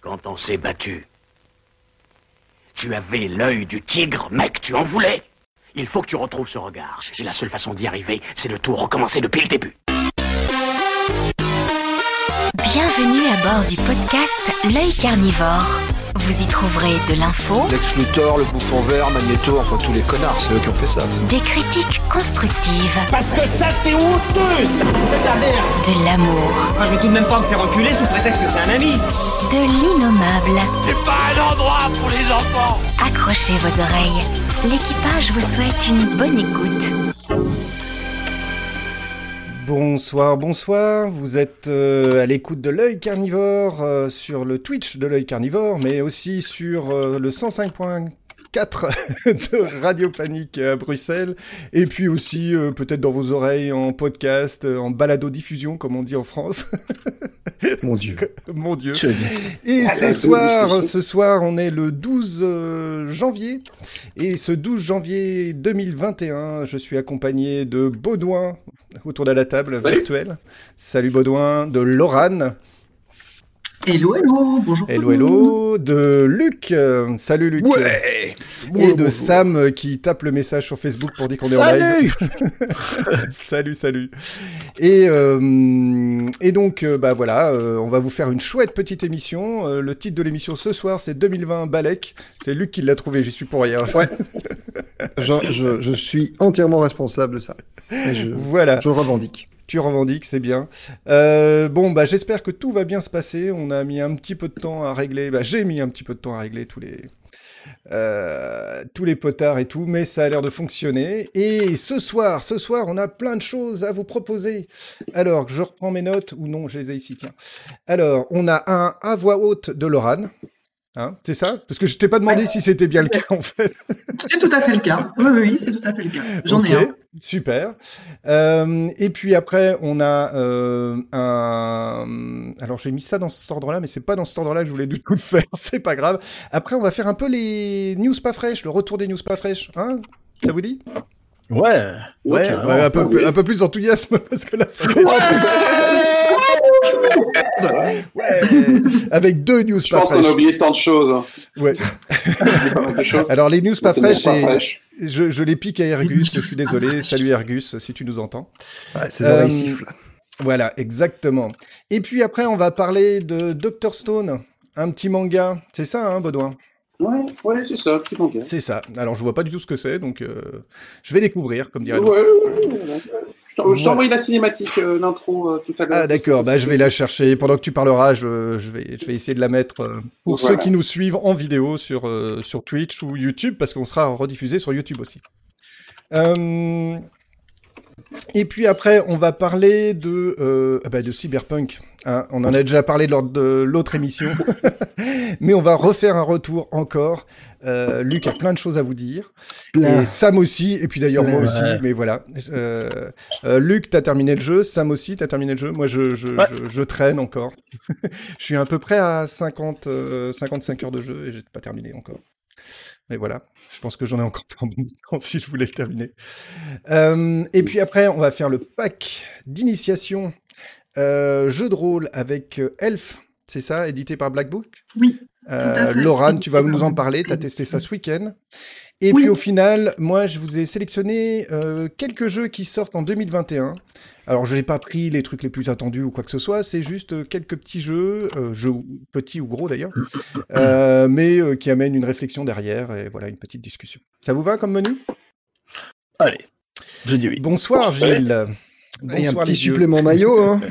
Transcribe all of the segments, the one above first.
Quand on s'est battu, tu avais l'œil du tigre, mec, tu en voulais. Il faut que tu retrouves ce regard. Et la seule façon d'y arriver, c'est de tout recommencer depuis le début. Bienvenue à bord du podcast L'œil carnivore. Vous y trouverez de l'info, Lex Luthor, le bouffon vert, Magneto, enfin tous les connards, c'est eux qui ont fait ça. des critiques constructives, Parce que ça, c'est honteux, ça C'est de la merde de l'amour, Moi, je vais tout de même pas me faire enculer sous prétexte que c'est un ami. de l'innommable. C'est pas un endroit pour les enfants Accrochez vos oreilles. L'équipage vous souhaite une bonne écoute. Bonsoir, bonsoir. Vous êtes euh, à l'écoute de l'œil carnivore euh, sur le Twitch de l'œil carnivore, mais aussi sur euh, le 105.4 de Radio Panique à Bruxelles, et puis aussi euh, peut-être dans vos oreilles en podcast, euh, en balado-diffusion, comme on dit en France. Mon Dieu. Mon Dieu. Je. Et Ah, ce soir, ce soir, on est le 12 euh, janvier. Et ce 12 janvier 2021, je suis accompagné de Baudouin autour de la table Salut. virtuelle. Salut Baudouin, de Lorane. Hello, hello, bonjour. Hello, hello. De Luc. euh, Salut Luc. Ouais Et de Sam euh, qui tape le message sur Facebook pour dire qu'on est en live. salut, salut. Et, euh, et donc, euh, bah voilà, euh, on va vous faire une chouette petite émission. Euh, le titre de l'émission ce soir, c'est 2020 Balek. C'est Luc qui l'a trouvé, j'y suis pour rien. Ouais. je, je, je suis entièrement responsable de ça. Et je, Voilà, je revendique. Tu revendiques, c'est bien. Euh, bon, bah j'espère que tout va bien se passer. On a mis un petit peu de temps à régler. Bah, j'ai mis un petit peu de temps à régler tous les euh, tous les potards et tout, mais ça a l'air de fonctionner. Et ce soir, ce soir, on a plein de choses à vous proposer. Alors, je reprends mes notes, ou non, je les ai ici, tiens. Alors, on a un à voix haute de Lorane. Hein, c'est ça? Parce que je t'ai pas demandé Ouais. si c'était bien le cas, en fait. C'est tout à fait le cas. Oui, oui, c'est tout à fait le cas. J'en ai un. Super. Euh, et puis après, on a euh, un. Alors j'ai mis ça dans cet ordre-là, mais c'est pas dans cet ordre-là que je voulais du tout le faire. C'est pas grave. Après, on va faire un peu les news pas fraîches, le retour des news pas fraîches. Hein? Ça vous dit? Ouais. Ouais, un peu, un peu plus d'enthousiasme parce que là, ça va Ouais, avec deux news Je pas pense qu'on a oublié tant de choses. hein. Ouais. De choses. Alors les news pas bon, fraîches, pas je, je les pique à Ergus. Je suis désolé. Salut Ergus, si tu nous entends. Ouais, ses Euh, oreilles sifflent. Voilà, exactement. Et puis après, on va parler de Dr Stone, un petit manga. C'est ça, hein, Baudouin? Ouais, ouais, c'est ça, petit manga. C'est ça. Alors, je vois pas du tout ce que c'est, donc euh, je vais découvrir, comme dirait ouais, ouais, ouais. Je t'en- je t'ai envoyé la cinématique, euh, l'intro euh, tout à l'heure. Ah, d'accord. Bah, je vais la chercher. Pendant que tu parleras, je, je vais, je vais essayer de la mettre euh, pour Voilà. ceux qui nous suivent en vidéo sur, sur Twitch ou YouTube, parce qu'on sera rediffusé sur YouTube aussi. Euh, Et puis après, on va parler de, euh, ah bah, de Cyberpunk. hein. on en a déjà parlé lors de l'autre émission, mais on va refaire un retour encore. Euh, Luc a plein de choses à vous dire, Plein. et Sam aussi, et puis d'ailleurs moi Ouais. aussi, mais voilà. Euh, euh, Luc, t'as terminé le jeu, Sam aussi, t'as terminé le jeu. Moi, je, je, Ouais. je, je traîne encore. je suis à peu près à 50, euh, 55 heures de jeu et j'ai pas terminé encore. Mais voilà, je pense que j'en ai encore pour un bon temps si je voulais le terminer. Euh, et puis après, on va faire le pack d'initiation euh, jeu de rôle avec euh, Elf, c'est ça, édité par Black Book? Oui. Euh. Laurent, tu vas nous en parler, tu as testé ça ce week-end. Et Oui. puis au final, moi, je vous ai sélectionné euh, quelques jeux qui sortent en 2021. Alors, je n'ai pas pris les trucs les plus attendus ou quoi que ce soit, c'est juste euh, quelques petits jeux, euh, jeux ou- petits ou gros d'ailleurs, euh, mais euh, qui amènent une réflexion derrière et voilà, une petite discussion. Ça vous va comme menu? Allez. Je dis oui. Bonsoir. Gilles. Et un Bonsoir, petit les vieux. supplément maillot. Hein.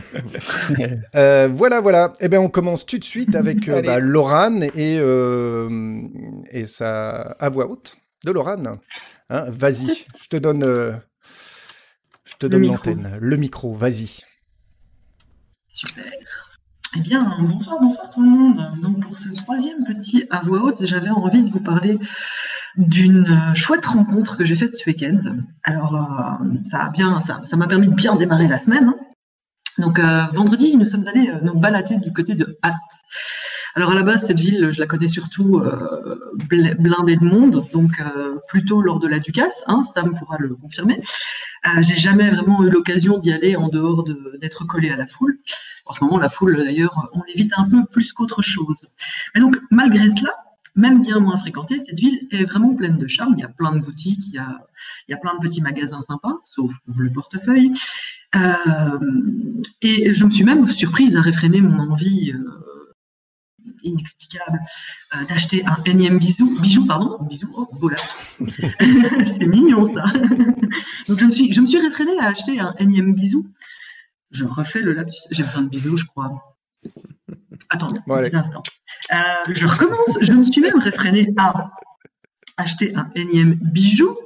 Euh, voilà, voilà. Eh bien, on commence tout de suite avec euh, Allez. bah, Lorane et, euh, et sa à voix haute de Lorane. Hein, vas-y, je te donne, euh, je te Le donne micro. l'antenne, le micro, vas-y. Super. Eh bien, bonsoir, bonsoir tout le monde. Donc, pour ce troisième petit à voix haute, j'avais envie de vous parler d'une euh, chouette rencontre que j'ai faite ce week-end. Alors, euh, ça a bien, ça, ça m'a permis de bien démarrer la semaine. hein. Donc, euh, vendredi, nous sommes allés euh, nous balader du côté de Hatt. Alors à la base, cette ville, je la connais surtout euh, bl- blindée de monde, donc euh, plutôt lors de la Ducasse, hein, Sam pourra le confirmer. Euh, J'ai jamais vraiment eu l'occasion d'y aller en dehors de- d'être collé à la foule. En ce moment, la foule, d'ailleurs, on l'évite un peu plus qu'autre chose. Mais donc, malgré cela, même bien moins fréquentée, cette ville est vraiment pleine de charme. Il y a plein de boutiques, il y a, plein de petits magasins sympas, sauf le portefeuille. Euh, et je me suis même surprise à réfréner mon envie inexplicable euh, d'acheter un énième bisou, bijou, pardon, bisou, oh, beau là. c'est mignon ça. Donc je me suis, je me suis réfrénée à acheter un énième bisou. Je refais le lapsus. J'ai besoin de bisous, je crois. Attendez, Bon, un petit instant. Euh, je recommence. Je me suis même réfrénée à acheter un énième bijou.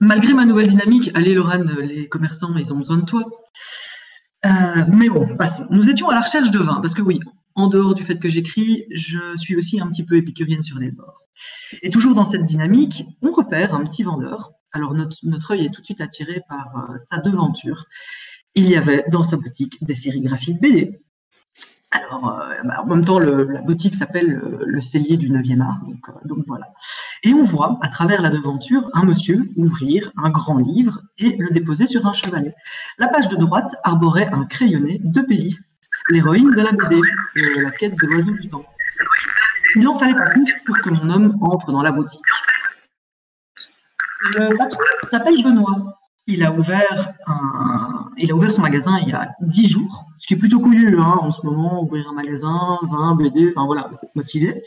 Malgré ma nouvelle dynamique, allez Laurent, les commerçants, ils ont besoin de toi. Euh, mais bon, passons. Nous étions à la recherche de vin, parce que oui, en dehors du fait que j'écris, je suis aussi un petit peu épicurienne sur les bords. Et toujours dans cette dynamique, on repère un petit vendeur. Alors notre, œil est tout de suite attiré par euh, sa devanture. Il y avait dans sa boutique des sérigraphies de BD. Alors, euh, bah, en même temps, la boutique s'appelle euh, le cellier du 9e art, donc, donc voilà. Et on voit, à travers la devanture, un monsieur ouvrir un grand livre et le déposer sur un chevalet. La page de droite arborait un crayonné de Pélis, l'héroïne de la BD, euh, la quête de l'oiseau du. Il n'en fallait pas plus pour que mon homme entre dans la boutique. Le patron s'appelle Benoît. Il a ouvert un, il a ouvert son magasin il y a 10 jours, ce qui est plutôt couillu hein, en ce moment, ouvrir un magasin, 20 BD, enfin voilà, motivé.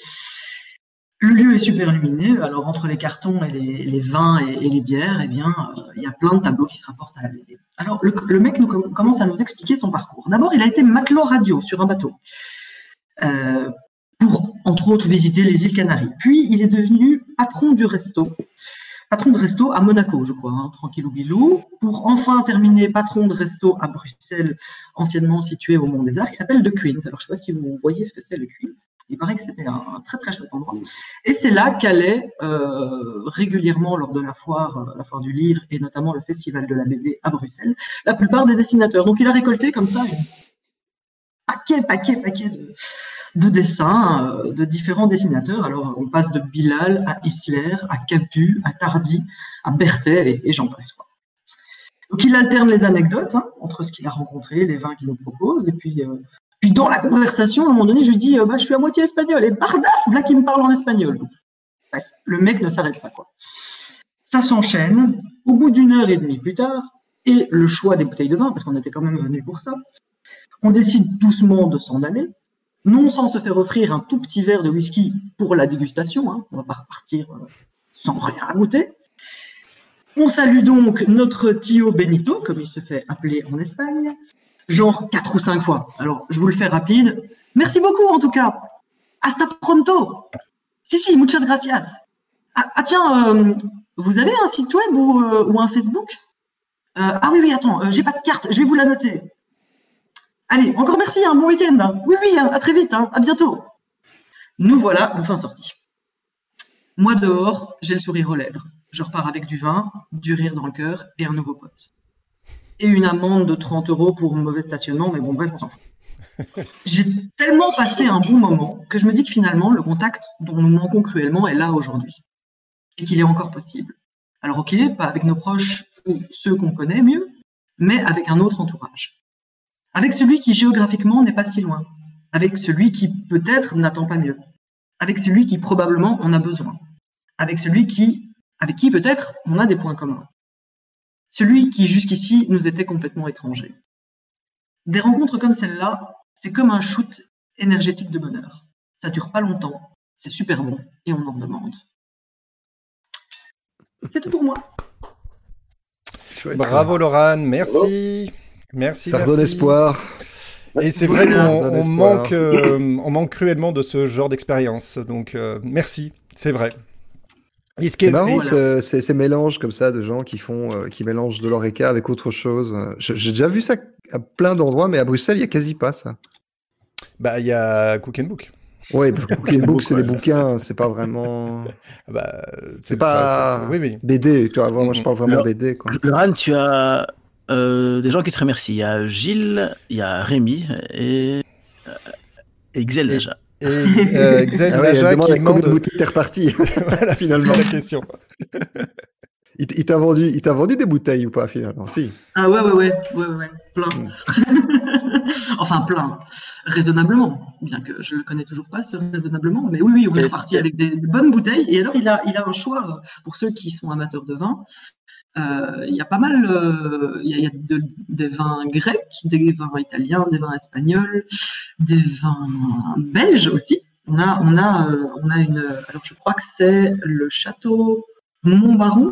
Le lieu est super lumineux, alors entre les cartons et les, vins et, les bières, eh bien, euh, il y a plein de tableaux qui se rapportent à la BD. Alors le, mec commence à nous expliquer son parcours. D'abord, il a été matelot radio sur un bateau. Euh, pour, entre autres, visiter les îles Canaries. Puis, il est devenu patron du resto, patron de resto à Monaco, je crois, hein, tranquillou bilou, pour enfin terminer patron de resto à Bruxelles, anciennement situé au Mont des Arts, qui s'appelle Le Quint. Alors, je ne sais pas si vous voyez ce que c'est Le Quint. Il paraît que c'était un, un très très chouette endroit. Et c'est là qu'allait euh, régulièrement lors de la foire, euh, la foire du livre et notamment le festival de la BD à Bruxelles, la plupart des dessinateurs. Donc il a récolté comme ça un paquet, paquet, paquet de, de dessins euh, de différents dessinateurs. Alors on passe de Bilal à Isler, à Capu, à Tardy, à Berthet et, j'en passe quoi. Donc il alterne les anecdotes hein, entre ce qu'il a rencontré, les vins qu'il nous propose, et puis, euh, puis dans la conversation, à un moment donné, je lui dis euh, bah, je suis à moitié espagnol, et bardaf, là qui me parle en espagnol. Le mec ne s'arrête pas quoi. Ça s'enchaîne. Au bout d'une heure et demie plus tard, et le choix des bouteilles de vin, parce qu'on était quand même venu pour ça, on décide doucement de s'en aller, non sans se faire offrir un tout petit verre de whisky pour la dégustation, hein, on va pas repartir euh, sans rien à goûter. On salue donc notre Tio Benito, comme il se fait appeler en Espagne, genre quatre ou cinq fois. Alors, je vous le fais rapide. Merci beaucoup en tout cas. Hasta pronto. Si, si, muchas gracias. Ah, ah, tiens, euh, vous avez un site web ou, euh, un Facebook? Ah oui, oui, attends, j'ai pas de carte, je vais vous la noter. Allez, encore merci, un bon week-end. hein. Oui, oui, hein, à très vite, hein, à bientôt. Nous voilà enfin sortis. Moi dehors, j'ai le sourire aux lèvres. Je repars avec du vin, du rire dans le cœur et un nouveau pote. Et une amende de 30 euros pour mauvais stationnement, mais bon, bref, on s'en fout. J'ai tellement passé un bon moment que je me dis que finalement, le contact dont nous manquons cruellement est là aujourd'hui. Et qu'il est encore possible. Alors, ok, pas avec nos proches ou ceux qu'on connaît mieux, mais avec un autre entourage. Avec celui qui géographiquement n'est pas si loin. Avec celui qui peut-être n'attend pas mieux. Avec celui qui probablement en a besoin. Avec celui qui, avec qui peut-être on a des points communs. Celui qui jusqu'ici nous était complètement étranger. Des rencontres comme celle-là, c'est comme un shoot énergétique de bonheur. Ça dure pas longtemps, c'est super bon et on en demande. C'est tout pour moi. Chouette. Bravo Laurent, merci. Merci. Ça merci. redonne espoir. Et c'est vrai qu'on manque, euh, on manque cruellement de ce genre d'expérience. Donc euh, merci, c'est vrai. Et ce qui C'est est- marrant, ce- ces, ces mélanges comme ça de gens qui font, euh, qui mélangent de l'oreca avec autre chose. J'ai déjà vu ça à plein d'endroits, mais à Bruxelles, il y a quasi pas ça. Bah, il y a Cook and Book. Ouais, Book Book, c'est des bouquins, c'est pas vraiment Ah Bah, C'est pas- Oui, oui. BD. Tu vois, moi, je parle vraiment Le- BD, quoi. Laurent, tu as euh, des gens qui te remercient. Il y a Gilles, il y a Rémi et, Et Xel déjà. Et euh, Xel Ah ouais, Naja demande qui à combien de demande... bouteilles t'es reparti. Voilà, finalement. la question. il t'a vendu, il t'a vendu des bouteilles ou pas finalement? Si. Ah ouais, ouais, ouais, ouais, ouais, ouais, plein. enfin, plein. Raisonnablement, bien que je ne le connais toujours pas, ce raisonnablement. Mais oui, oui, on est Et- parti avec des, des bonnes bouteilles. Et alors, il a, il a un choix, pour ceux qui sont amateurs de vin. Euh, il y a pas mal, euh, il y a, des vins grecs, des vins italiens, des vins espagnols, des vins belges aussi. On a, on a, euh, on a une, alors je crois que c'est le château Montbaron.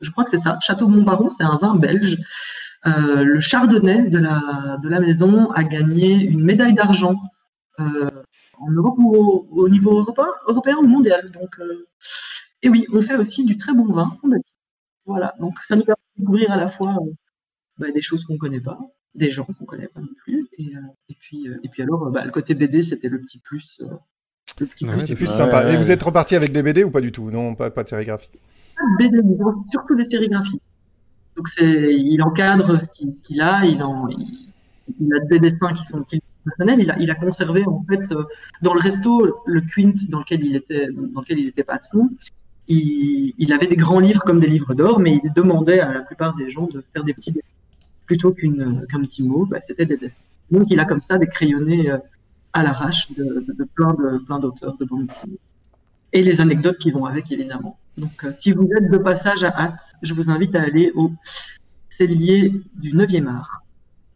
Je crois que c'est ça, château Montbaron, c'est un vin belge. Le chardonnay de la, de la maison a gagné une médaille d'argent en Europe ou au, au niveau européen, européen ou mondial. Donc, et oui, on fait aussi du très bon vin. en Belgique. Voilà, donc ça nous permet de découvrir à la fois euh, bah, des choses qu'on ne connaît pas, des gens qu'on ne connaît pas non plus. Et, euh, et, puis, euh, et puis alors, bah, le côté BD, c'était le petit plus. euh, le petit Ouais, plus sympa. ouais, Et vous ouais. êt reparti avec des BD ou pas du tout? Non, pas, pas de sérigraphie. pas de BD, mais surtout des sérigraphies. Donc c'est, il encadre ce qu'il, a, il, en, il, il a des dessins qui sont, personnels. Il a, il a conservé en fait euh, dans le resto le Quint dans lequel il était, dans lequel il était patron. Il, il avait des grands livres comme des livres d'or, mais il demandait à la plupart des gens de faire des petits dessins plutôt qu'une, qu'un petit mot. Bah, c'était des dessins. Donc il a comme ça des crayonnés euh, à l'arrache de, de, de plein de plein d'auteurs de bande dessinée et les anecdotes qui vont avec, évidemment. Donc, euh, si vous êtes de passage à Hâte, je vous invite à aller au cellier du 9e art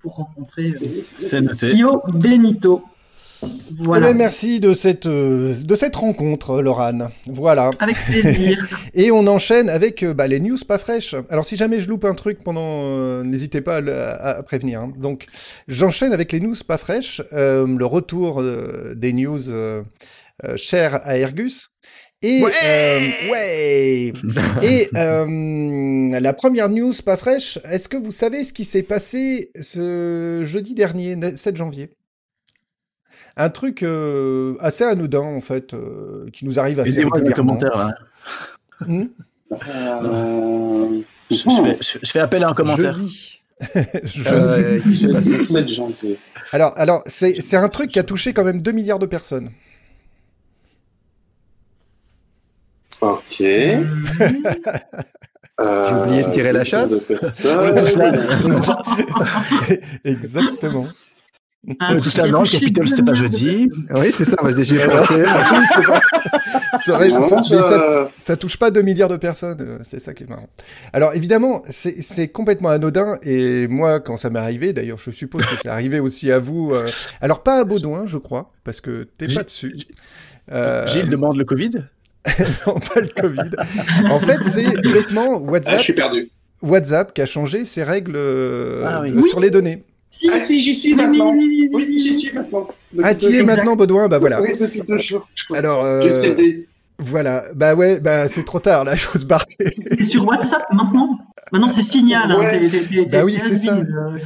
pour rencontrer euh. Pio Benito. Voilà. Eh ben, merci de cette, euh, de cette rencontre, Laurane. Voilà. Avec plaisir. Et on enchaîne avec euh, bah, les news pas fraîches. Alors si jamais je loupe un truc pendant, euh, n'hésitez pas à, le- à- à prévenir. hein. Donc j'enchaîne avec les news pas fraîches, euh, le retour euh, des news euh, euh, chères à Ergus. Et euh, ouais. Et euh, la première news pas fraîche. Est-ce que vous savez ce qui s'est passé ce jeudi dernier, 7 janvier? Un truc euh, assez anodin en fait, euh, qui nous arrive assez régulièrement. commentaires là. Hmm? Euh, Je, je fais, je- je fais appel à un commentaire. Jeudi. Je- qui s'est passé 7 janvier. Alors, alors c'est c'est un truc qui a touché quand même 2 milliards de personnes. Ok. J'ai oublié de tirer la chasse. de personnes. Exactement. Un Tout truc ça, non, touché Capital, c'était pas jeudi. Oui, c'est ça. J'ai Alors, pensé. oui, c'est vrai. Ça, touche pas 2 milliards de personnes, euh, c'est ça qui est marrant. Alors évidemment, c'est complètement anodin, et moi, quand ça m'est arrivé, d'ailleurs, je suppose que c'est arrivé aussi à vous, euh, alors pas à Baudouin, je crois, parce que t'es Gilles- pas dessus. Euh, Gilles demande le Covid. non, pas le Covid. En fait, c'est bêtement Ah, WhatsApp, je suis perdu. WhatsApp qui a changé ses règles euh, Ah oui. de- sur les données. Ah si, j'y suis maintenant. oui, j'y suis maintenant. Depuis Ah, t'y es maintenant, Baudouin Bah voilà. Oui, depuis deux jours. Alors, euh, cédé. voilà. Bah ouais, bah c'est trop tard, là, je se barrer. C'est sur WhatsApp maintenant. Maintenant, c'est Signal. hein, Ouais. Bah oui, c'est ça. euh.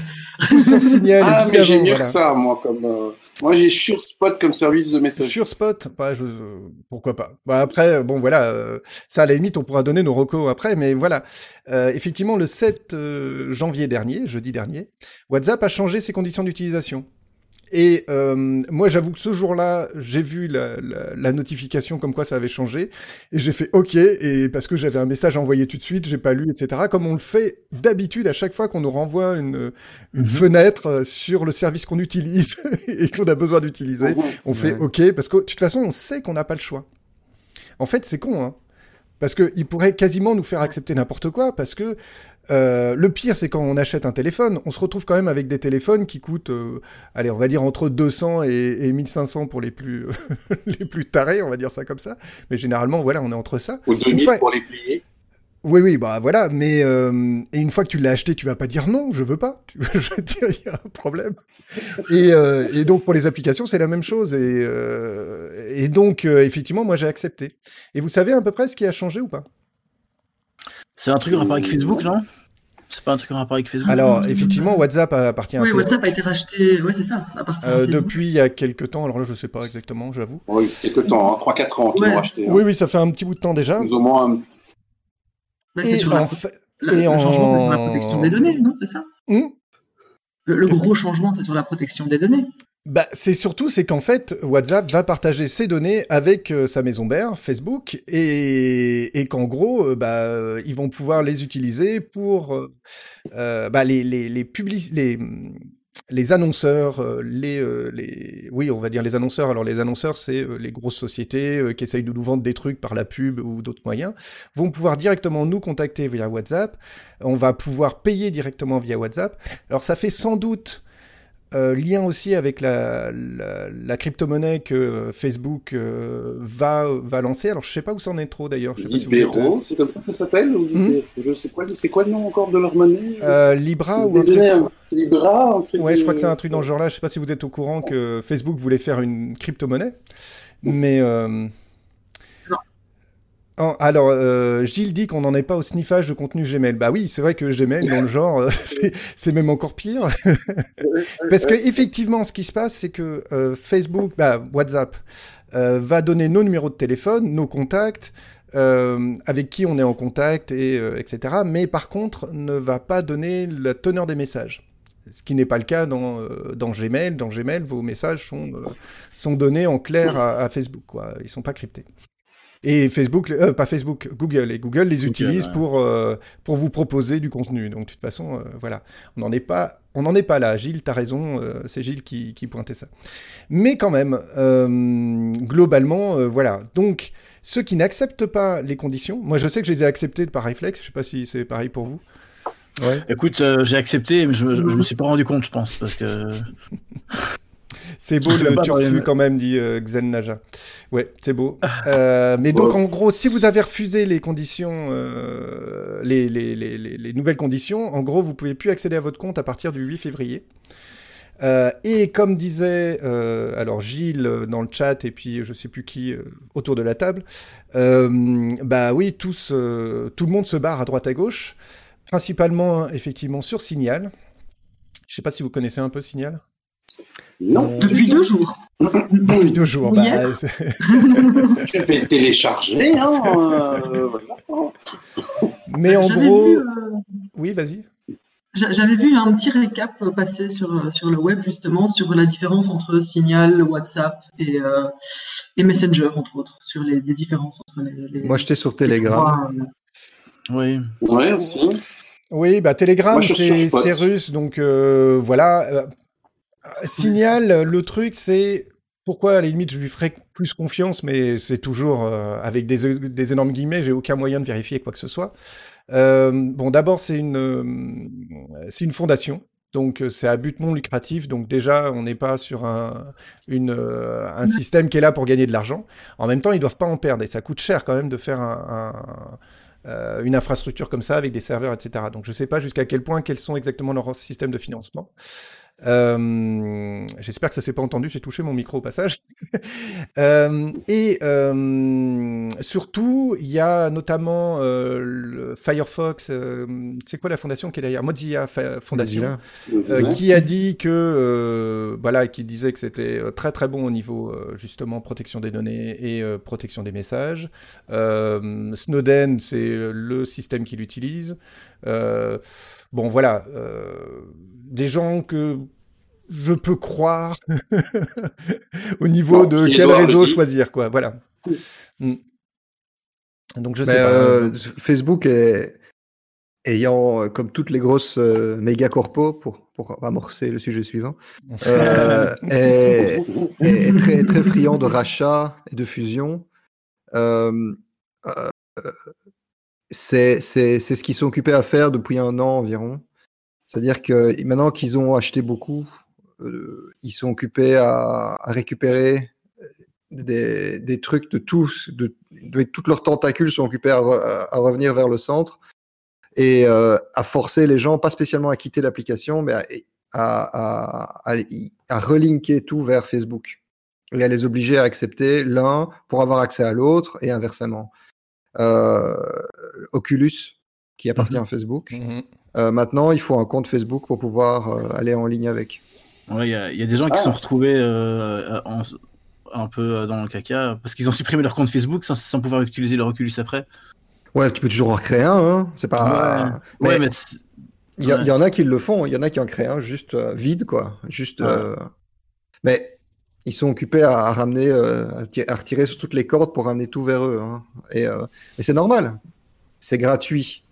Tout sur signal. Ah, mais j'ai mieux voilà. que ça, moi. Comme, euh, Moi, j'ai SureSpot comme service de message. Sur Spot, bah, je... pourquoi pas. Bah, après, bon voilà, euh, ça à la limite, on pourra donner nos recos après, mais voilà. Euh, effectivement, le 7 euh, janvier dernier, jeudi dernier, WhatsApp a changé ses conditions d'utilisation. Et euh, moi, j'avoue que ce jour-là, j'ai vu la, la- la notification comme quoi ça avait changé, et j'ai fait OK, et parce que j'avais un message envoyé tout de suite, j'ai pas lu, etc. Comme on le fait d'habitude à chaque fois qu'on nous renvoie une, une fenêtre euh, sur le service qu'on utilise et qu'on a besoin d'utiliser. On fait. OK, parce que de toute façon, on sait qu'on n'a pas le choix. En fait, c'est con, hein. Parce qu'il pourrait quasiment nous faire accepter n'importe quoi, parce que euh, le pire, c'est quand on achète un téléphone, on se retrouve quand même avec des téléphones qui coûtent, euh, allez, on va dire entre 200 et, et 1500 pour les plus, les plus tarés, on va dire ça comme ça. Mais généralement, voilà, on est entre ça. Ou Une 2000 fois- pour les plier. Oui, oui, bah voilà, mais euh, et une fois que tu l'as acheté, tu vas pas dire non, je veux pas. Tu- je veux dire, il y a un problème. Et, euh, et donc pour les applications, c'est la même chose. Et, euh, et donc effectivement, moi j'ai accepté. Et vous savez à peu près ce qui a changé ou pas? C'est un truc en rapport avec Facebook, non? C'est pas un truc en rapport avec Facebook? Alors effectivement, WhatsApp appartient à Oui, Facebook WhatsApp a été racheté. Oui, c'est ça. À partir de euh, depuis il y a quelques temps. Alors là, je sais pas exactement, j'avoue. Oui, c'est que temps, hein, 3-4 ans qu'ils Ouais. l'ont acheté. hein. Oui, oui, ça fait un petit bout de temps déjà. Plus ou moins. un- Ouais, c'est Et en fait, la- et le en- changement, c'est sur la protection des données, non C'est ça? Hmm? Le, gros changement, c'est sur la protection des données. Bah, c'est surtout c'est qu'en fait WhatsApp va partager ses données avec euh, sa maison mère Facebook et, qu'en gros euh, bah ils vont pouvoir les utiliser pour euh, bah, les les les, publici- les les annonceurs, les, les, oui, on va dire les annonceurs. Alors les annonceurs, c'est les grosses sociétés qui essayent de nous vendre des trucs par la pub ou d'autres moyens, vont pouvoir directement nous contacter via WhatsApp. On va pouvoir payer directement via WhatsApp. Alors ça fait sans doute euh, lien aussi avec la, la, la crypto-monnaie que euh, Facebook euh, va, va lancer. Alors je sais pas où ça en est trop d'ailleurs. Pas si êtes, c'est comme ça que ça s'appelle ou Hmm Je sais quoi, c'est quoi le nom encore de leur monnaie euh, Libra ou un truc. un- Libra, un truc. Ouais, je crois que c'est un truc dans ce genre-là. Je sais pas si vous êtes au courant que Facebook voulait faire une crypto-monnaie. Mais. Alors, euh, Gilles dit qu'on n'en est pas au sniffage de contenu Gmail. Bah oui, c'est vrai que Gmail, dans le genre, euh, c'est même encore pire. Parce que effectivement, ce qui se passe, c'est que euh, Facebook, bah, WhatsApp, va donner nos numéros de téléphone, nos contacts, avec qui on est en contact, et, etc. Mais par contre, ne va pas donner la teneur des messages. Ce qui n'est pas le cas dans, Gmail. Dans Gmail, vos messages sont, sont donnés en clair à, Facebook. Ils sont pas cryptés. Et Facebook, euh, pas Facebook, Google. Et Google les utilise ouais. pour, euh, pour vous proposer du contenu. Donc, de toute façon, euh, voilà. On n'en est pas, on n'en est pas là. Gilles, t'as raison. euh, c'est Gilles qui, qui pointait ça. Mais quand même, euh, globalement, euh, voilà. Donc, ceux qui n'acceptent pas les conditions, moi, je sais que je les ai acceptées par réflexe. Je sais pas si c'est pareil pour vous. Ouais. Écoute, euh, j'ai accepté, mais je, me- je me suis pas rendu compte, je pense, parce que. C'est beau le turfu quand même, dit euh, Xen Naja. Ouais, c'est beau. Euh, mais donc en gros, si vous avez refusé les conditions, euh, les, les, les, les, les nouvelles conditions, en gros, vous pouvez plus accéder à votre compte à partir du 8 février. Euh, et comme disait alors Gilles dans le chat et puis je sais plus qui autour de la table, bah oui, tous, tout le monde se barre à droite à gauche, principalement effectivement sur Signal. Je sais pas si vous connaissez un peu Signal. Non, Depuis deux jours. Depuis deux jours. Bah, tu fais le télécharger, hein. euh, voilà. Mais en gros, vu, euh, oui, vas-y. j'a- J'avais vu un petit récap passer sur, euh, sur le web justement sur la différence entre Signal, WhatsApp et, euh, et Messenger entre autres, sur les, les différences entre les. les- Moi, j'étais sur Telegram. trois, Oui. Ouais, aussi. Oui, bah Telegram, je c'est russe, donc euh, voilà. Euh, Signal, le truc, c'est pourquoi à la limite je lui ferais plus confiance, mais c'est toujours euh, avec des, énormes guillemets, j'ai aucun moyen de vérifier quoi que ce soit. Euh, bon, d'abord, c'est une, euh, une fondation. Donc euh, c'est à but non lucratif, donc déjà on n'est pas sur un, euh, un système qui est là pour gagner de l'argent. En même temps, ils doivent pas en perdre et ça coûte cher quand même de faire un, un- euh, une infrastructure comme ça avec des serveurs, etc. Donc je sais pas jusqu'à quel point quels sont exactement leurs systèmes de financement. Euh, J'espère que ça s'est pas entendu, j'ai touché mon micro au passage. Euh, et euh, surtout, il y a notamment le Firefox. c'est quoi la fondation qui est derrière? Mozilla Foundation, Mozilla. qui a dit que voilà, qui disait que c'était très très bon au niveau justement protection des données et protection des messages. Snowden, c'est le système qu'il utilise. Euh, bon voilà, euh, des gens que je peux croire au niveau Bon, de si quel réseau choisir quoi. Voilà. Mm. Donc je sais Mais, pas. euh, Facebook est ayant, comme toutes les grosses euh, méga corpos, pour, pour amorcer le sujet suivant, euh, est, est- est très, très friand de rachats et de fusions. Euh, euh, c'est ce qu'ils sont occupés à faire depuis un an environ. C'est-à-dire que maintenant qu'ils ont acheté beaucoup, euh, ils sont occupés à, récupérer des, des trucs de tous, de, toutes leurs tentacules sont occupés à, re- à revenir vers le centre et euh, à forcer les gens, pas spécialement à quitter l'application, mais à, à- à relinker tout vers Facebook et à les obliger à accepter l'un pour avoir accès à l'autre et inversement. Euh, Oculus, qui appartient à Facebook, Mhm. euh, maintenant il faut un compte Facebook pour pouvoir euh, aller en ligne avec. Ouais, il y, a- il y a des gens qui Ah. se sont retrouvés euh, en- un peu dans le caca parce qu'ils ont supprimé leur compte Facebook sans, sans pouvoir utiliser leur Oculus après. Ouais, tu peux toujours en créer un, hein. c'est pas. Ouais, mais il y, ouais. en a qui le font, il y en a qui en créent un juste euh, vide, quoi. Juste. Ouais. euh, Mais ils sont occupés à, à ramener, euh, à, à retirer sur toutes les cordes pour ramener tout vers eux. hein. Et, euh, et c'est normal. C'est gratuit.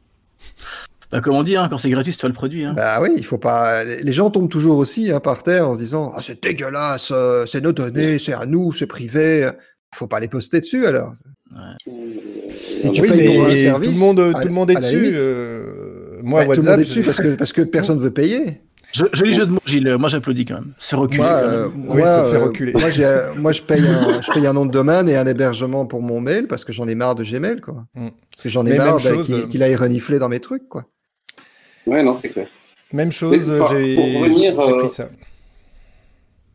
Bah, comme on dit, hein, quand c'est gratuit, c'est toi le produit. Hein. Bah oui, il faut pas. Les gens tombent toujours aussi hein, par terre en se disant ah, c'est dégueulasse, euh, c'est nos données, c'est à nous, c'est privé. faut pas les poster dessus alors. Si tu Oui, payes pour un mais service, tout le monde, à- tout le monde est dessus. euh, moi, Bah, tout le WhatsApp. monde est dessus parce que, parce que personne veut payer. Je- Joli jeu de mots, Gilles. Moi, j'applaudis quand même. Se reculer. Moi, euh, Oui, moi, ça fait euh, reculer. moi, j'ai- moi, je paye, un, je paye un nom de domaine et un hébergement pour mon mail parce que j'en ai marre de Gmail, quoi. Mm. Parce que j'en ai Mais marre qu'il euh, qu'il aille renifler dans mes trucs, quoi. Ouais, non, c'est clair. Même chose, Mais, pour revenir, j'ai euh, pris ça.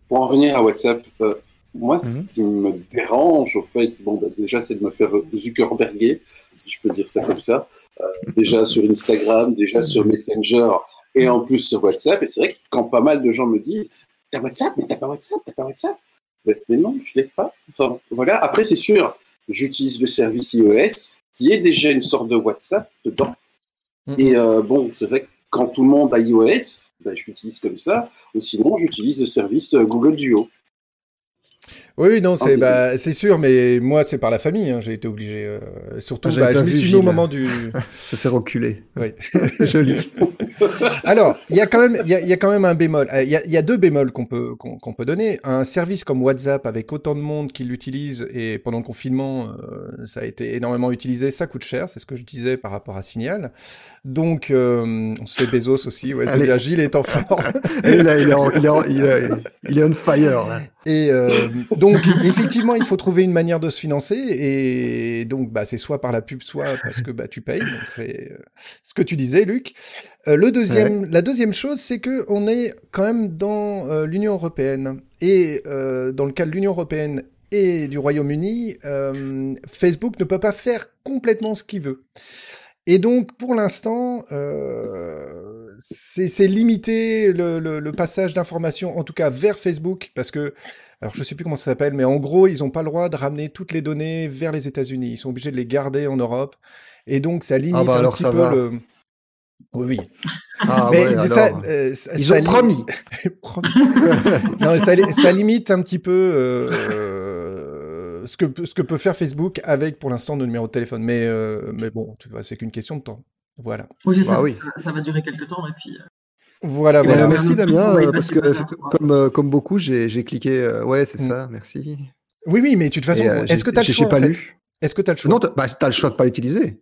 Pour en revenir à WhatsApp, euh, moi, Mhm. ce qui me dérange, au fait, bon, bah, déjà, c'est de me faire Zuckerberger, si je peux dire ça comme ça. Euh, déjà sur Instagram, déjà sur Messenger, et en plus sur WhatsApp. Et c'est vrai que quand pas mal de gens me disent T'as WhatsApp, mais t'as pas WhatsApp, t'as pas WhatsApp. Mais, non, je l'ai pas. Enfin, voilà. Après, c'est sûr, j'utilise le service iOS, qui est déjà une sorte de WhatsApp dedans. Mhm. Et euh, bon, c'est vrai que quand tout le monde a iOS, ben, je l'utilise comme ça. Ou sinon, j'utilise le service euh, Google Duo. Oui, non, c'est Ah, bah, c'est sûr, mais moi, c'est par la famille, hein, j'ai été obligé. euh, surtout, Ah, bah, je vu, suis mis au moment du. Se faire reculer. Oui. Joli. Alors, il y a quand même, il y a, y a quand même un bémol. Euh, Il y a, y a deux bémols qu'on peut, qu'on peut donner. Un service comme WhatsApp avec autant de monde qui l'utilise et pendant le confinement, euh, ça a été énormément utilisé, ça coûte cher. C'est ce que je disais par rapport à Signal. Donc, euh, on se fait Bezos aussi. Ouais, bien. Gilles est en forme. Est, est, est, il est on fire, là. Et euh, donc, effectivement, il faut trouver une manière de se financer. Et donc, bah, c'est soit par la pub, soit parce que bah, tu payes. C'est euh, ce que tu disais, Luc. Euh, le deuxième, La deuxième chose, c'est que on est quand même dans euh, l'Union européenne. Et euh, dans le cas de l'Union européenne et du Royaume-Uni, Facebook ne peut pas faire complètement ce qu'il veut. Et donc, pour l'instant, euh, c'est limité le, le- le passage d'informations, en tout cas vers Facebook, parce que, alors je sais plus comment ça s'appelle, mais en gros, ils n'ont pas le droit de ramener toutes les données vers les États-Unis. Ils sont obligés de les garder en Europe. Et donc, ça limite bah un alors petit ça peu va. le. Oui, oui. Ah, mais ouais, ça, alors. euh, ça- Ils ça ont li- promis. Promis. non, ça, ça limite un petit peu euh, euh, ce, que, ce que peut faire Facebook avec, pour l'instant, nos numéros de téléphone. Mais, euh, mais bon, tu c'est qu'une question de temps. Voilà. Oui, Bah ça. oui. Ça- Ça va durer quelques temps et puis. euh, Voilà, voilà. merci Damien, euh, parce que comme, euh, comme beaucoup, j'ai cliqué. euh, ouais, c'est Mm. ça, merci. Oui, oui, mais de toute façon, euh, est-ce que tu as le choix pas en fait lu. Est-ce que tu as le choix Non, t'as bah, t'as le choix de pas l'utiliser.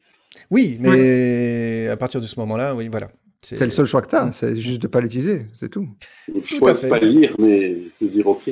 Oui, mais à partir de ce moment-là, oui, voilà. C'est le seul choix que t'as, c'est juste de pas l'utiliser, c'est tout. Le choix de fait. pas le lire, mais de dire OK.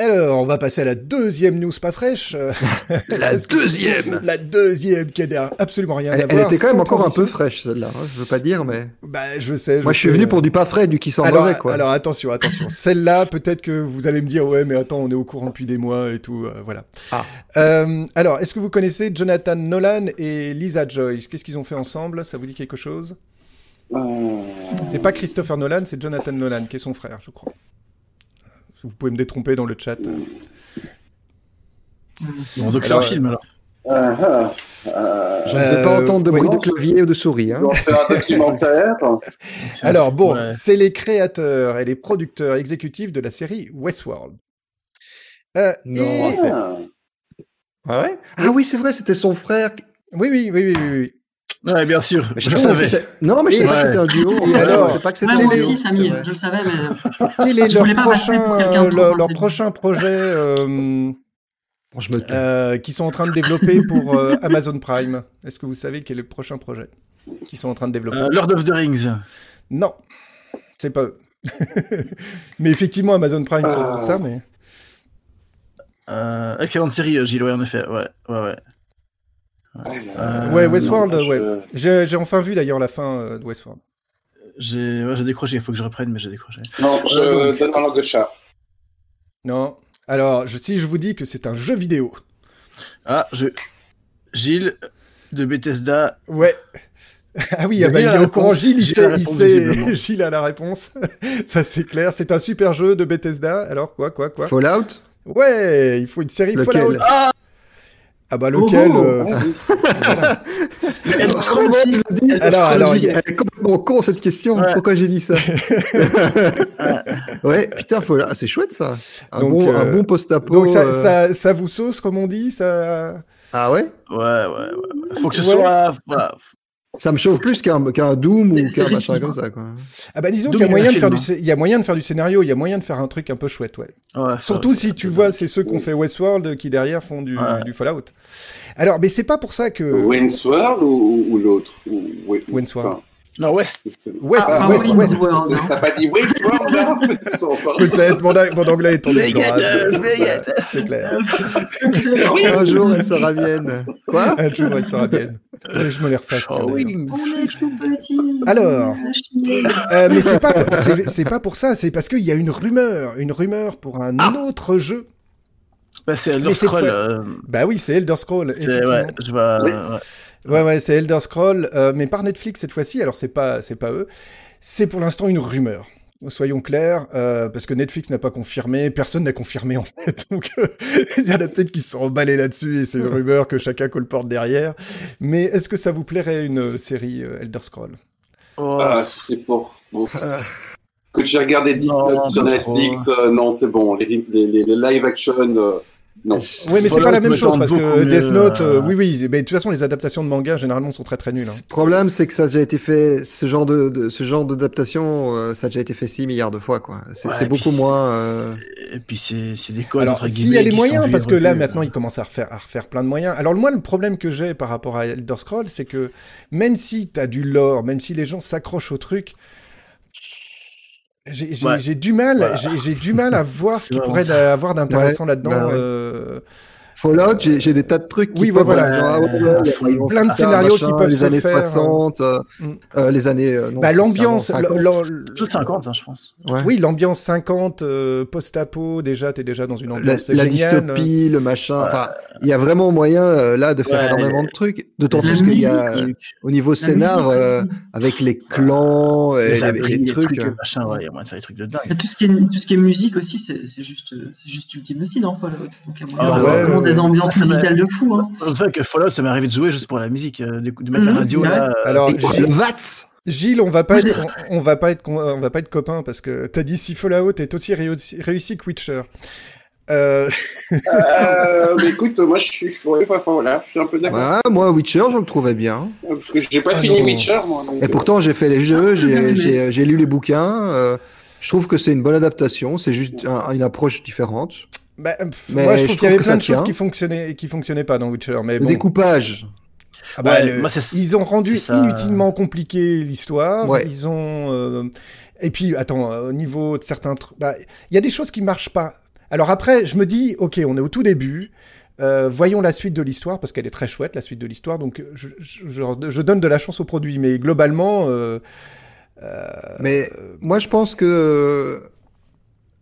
Alors, on va passer à la deuxième news pas fraîche. La deuxième La deuxième qui a absolument rien Elle, à elle voir. était quand même encore un peu fraîche celle-là, hein, je veux pas dire, mais. Bah, je sais. Moi je suis venu pour du pas frais, du qui sent alors, mauvais, quoi. alors attention, attention. Celle-là, peut-être que vous allez me dire, ouais, mais attends, on est au courant depuis des mois et tout, euh, voilà. Ah. Euh, alors, est-ce que vous connaissez Jonathan Nolan et Lisa Joyce? Qu'est-ce qu'ils ont fait ensemble? Ça vous dit quelque chose? Euh, C'est pas Christopher Nolan, c'est Jonathan Nolan qui est son frère, je crois. Vous pouvez me détromper dans le chat. Bon, donc c'est un film alors. ah, ah, euh, Je ne vais pas Euh, entendre de bruit de clavier ou de souris. Hein. un documentaire. Alors bon, Ouais. c'est les créateurs et les producteurs exécutifs de la série Westworld. Euh, Non, et- c'est- Ah. Ah ouais? Ah oui, c'est vrai, c'était son frère. oui, oui, oui, oui, oui. Ouais, bien sûr. Mais Je je savais savais. Non, mais je savais que c'était un duo. Et alors je sais pas que c'était Ouais, un moi aussi, c'est Samy, je le savais, mais. Quel est Je leur voulais pas passer prochain, pour quelqu'un de euh, leur, leur prochain projet euh, Bon, je me tais. euh, qu'ils sont en train de développer pour euh, Amazon Prime? Est-ce que vous savez quel est le prochain projet qu'ils sont en train de développer? Euh, Lord of the Rings. Non, c'est pas eux. mais effectivement, Amazon Prime Ah. ça, mais Euh, excellente série, euh, Gilles, ouais, en effet. Ouais, ouais, ouais. Ouais, là, Euh, ouais, Westworld, je- ouais. J'ai j'ai enfin vu d'ailleurs la fin euh, de Westworld. J'ai ouais, j'ai décroché, il faut que je reprenne, mais j'ai décroché. Non, je Euh, donc. donne ma langue de chat. Non. Alors, je, si je vous dis que c'est un jeu vidéo. Ah, je... Gilles de Bethesda. Ouais. Ah oui, ah Gilles bah, il est au courant. Gilles, il Gilles a la sait, il réponse, sait. visiblement. Gilles a la réponse. Ça, c'est clair. C'est un super jeu de Bethesda. Alors, quoi, quoi, quoi? Fallout? Ouais, il faut une série Lequel? Fallout. Ah bah lequel Oh, euh, Ah oui, le dis Alors, alors, a- est complètement con cette question. Ouais. Pourquoi j'ai dit ça Ouais, putain, faut... ah, c'est chouette ça. Un Donc, bon, euh, un bon post-apo. Donc ça, euh, ça, ça vous sauce, comme on dit ça... Ah ouais? Ouais, ouais, ouais. ouais. Faut que ce Ouais. soit. Voilà. Ça me chauffe plus qu'un Doom ou qu'un machin comme ça. Quoi. Ah bah disons qu'il y a il y a moyen de faire du, scé- il y a moyen de faire du scénario, il y a moyen de faire un truc un peu chouette, ouais. Ouais, Surtout si tu vois, c'est ceux qui ont fait Westworld qui derrière font du, Ouais. du Fallout. Alors, mais c'est pas pour ça que Wayne's World ou, l'autre ou, ou- Wayne's World. enfin, Non, West. West, Ah, West, West. World, hein. T'as pas dit Wayne's World là Peut-être, mon, mon anglais est tombé. C'est clair. Un jour, elle sera vienne. Quoi? Un jour, elle sera que Je me les refasse. Oh oui. Alors. Euh, mais c'est pas, c'est, pas pour ça, c'est parce qu'il y a une rumeur, une rumeur pour un autre jeu. Bah, c'est Elder fois- euh, Bah oui, c'est Elder Scroll. ouais, je vois. Oui. ouais. Ouais, ouais, c'est Elder Scroll, euh, mais par Netflix cette fois-ci. Alors c'est pas, c'est pas eux. C'est pour l'instant une rumeur. Soyons clairs, euh, parce que Netflix n'a pas confirmé, personne n'a confirmé en fait. Donc euh, il y en a peut-être qui se sont emballés là-dessus et c'est une rumeur que chacun colporte derrière. Mais est-ce que ça vous plairait une série euh, Elder Scroll? Oh, Ah, si c'est pour. Bon, que j'ai regardé Deep Non, Note sur Netflix, euh, non, c'est bon. Les, les, les, les live action, euh, non. Oui, mais c'est pas la même me chose parce que Death Note, euh, euh, oui, oui, mais de toute façon les adaptations de manga généralement sont très très nulles. hein. Le problème, c'est que ça a déjà été fait, ce genre de, de- ce genre d'adaptation, euh, ça a déjà été fait 6 milliards de fois, quoi. C'est Ouais, beaucoup moins. euh, Et puis c'est c'est des codes Alors, s'il y a les moyens, parce que là maintenant ils commencent à refaire, à refaire plein de moyens. Alors moi le problème que j'ai par rapport à Elder Scrolls, c'est que même si t'as du lore, même si les gens s'accrochent au truc, j'ai j'ai- Ouais. j'ai du mal, Voilà. j'ai j'ai du mal à voir ce qu'il pourrait avoir d'intéressant Ouais, là-dedans. bah ouais. euh, Fallout, j'ai des tas de trucs qui Oui, peuvent voilà. genre, ah ils vont Plein de scénarios qui peuvent les se années faire, hein. 60, euh, Mm. euh, les années. euh, non, bah, l'ambiance, vraiment 50. l'am- l'am- Tout 50, hein, je pense. Ouais. oui, l'ambiance 50, euh, post-apo, déjà, t'es déjà dans une la, ambiance la géniale. dystopie, le machin. Enfin, il y a vraiment moyen euh, là de faire Ouais, énormément de trucs. D'autant La plus qu'il y a euh, au niveau scénar euh, avec les clans et, Les les, abris, les les trucs. ouais, il y a moyen de faire des trucs de dingue. Tout ce, qui est, musique aussi, c'est c'est juste, c'est juste ultime aussi dans Fallout? Ah des ambiances Ah, ça musicales de fou. Hein. C'est vrai que Fallout, ça m'est arrivé de jouer juste pour la musique, euh, de, de mettre la radio ouais. là. euh, Alors, le VATS Gilles, on va pas être, on, on va pas être, on va pas être copains parce que t'as dit si Fallout est aussi réussi, que Witcher. Euh, Euh, mais écoute, moi je suis. ouais, enfin, voilà, je suis un peu d'accord. Ouais, moi, Witcher, je le trouvais bien. Parce que j'ai pas Ah fini non. Witcher, moi. donc, Et pourtant, j'ai fait les jeux, j'ai- mais- j'ai j'ai lu les bouquins. euh, je trouve que c'est une bonne adaptation. C'est juste un- une approche différente. Bah, pff, Mais moi, je trouve qu'il y avait plein de choses qui fonctionnaient, qui fonctionnaient pas dans Witcher. Mais Le bon, découpage. Ah bah, Ouais, le- moi, c'est- ils ont rendu ça. inutilement compliqué l'histoire. Ouais. Ils ont. euh, Et puis, attends, euh, au niveau de certains trucs, bah, il y a des choses qui marchent pas. Alors après, je me dis, ok, on est au tout début. euh, voyons la suite de l'histoire parce qu'elle est très chouette la suite de l'histoire donc je, je- je- je donne de la chance au produit mais globalement euh, euh, Mais moi, je pense que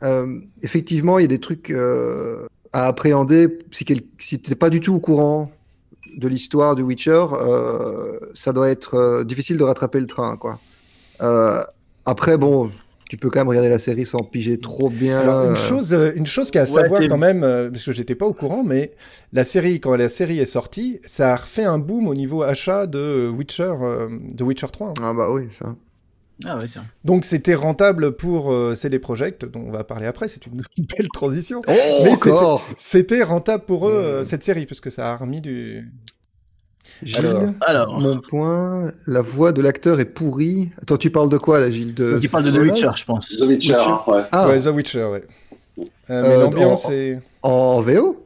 euh, effectivement, il y a des trucs euh, à appréhender. Si, quel... si t'es pas du tout au courant de l'histoire du Witcher, euh, ça doit être euh, difficile de rattraper le train, quoi. Euh, après, bon, tu peux quand même regarder la série sans piger trop bien. Alors, une chose, une chose qu'il y a à Ouais, savoir quand même, euh, parce que j'étais pas au courant, mais la série, quand la série est sortie, ça a refait un boom au niveau achat de Witcher, euh, de Witcher 3. hein. Ah bah oui, ça. Ah ouais, tiens. Donc c'était rentable pour euh, CD Projekt, dont on va parler après, c'est une belle transition. Oh, Mais encore C'était rentable pour eux, euh, Euh. cette série, parce que ça a remis du... Gilles, Alors, Alors, mon point, la voix de l'acteur est pourrie. Attends, tu parles de quoi là, Gilles? De... donc il parle de The Witcher, je pense. The Witcher, hein, ouais. Ah, Ouais, The Witcher, ouais. Euh, mais Euh, l'ambiance en- est... en VO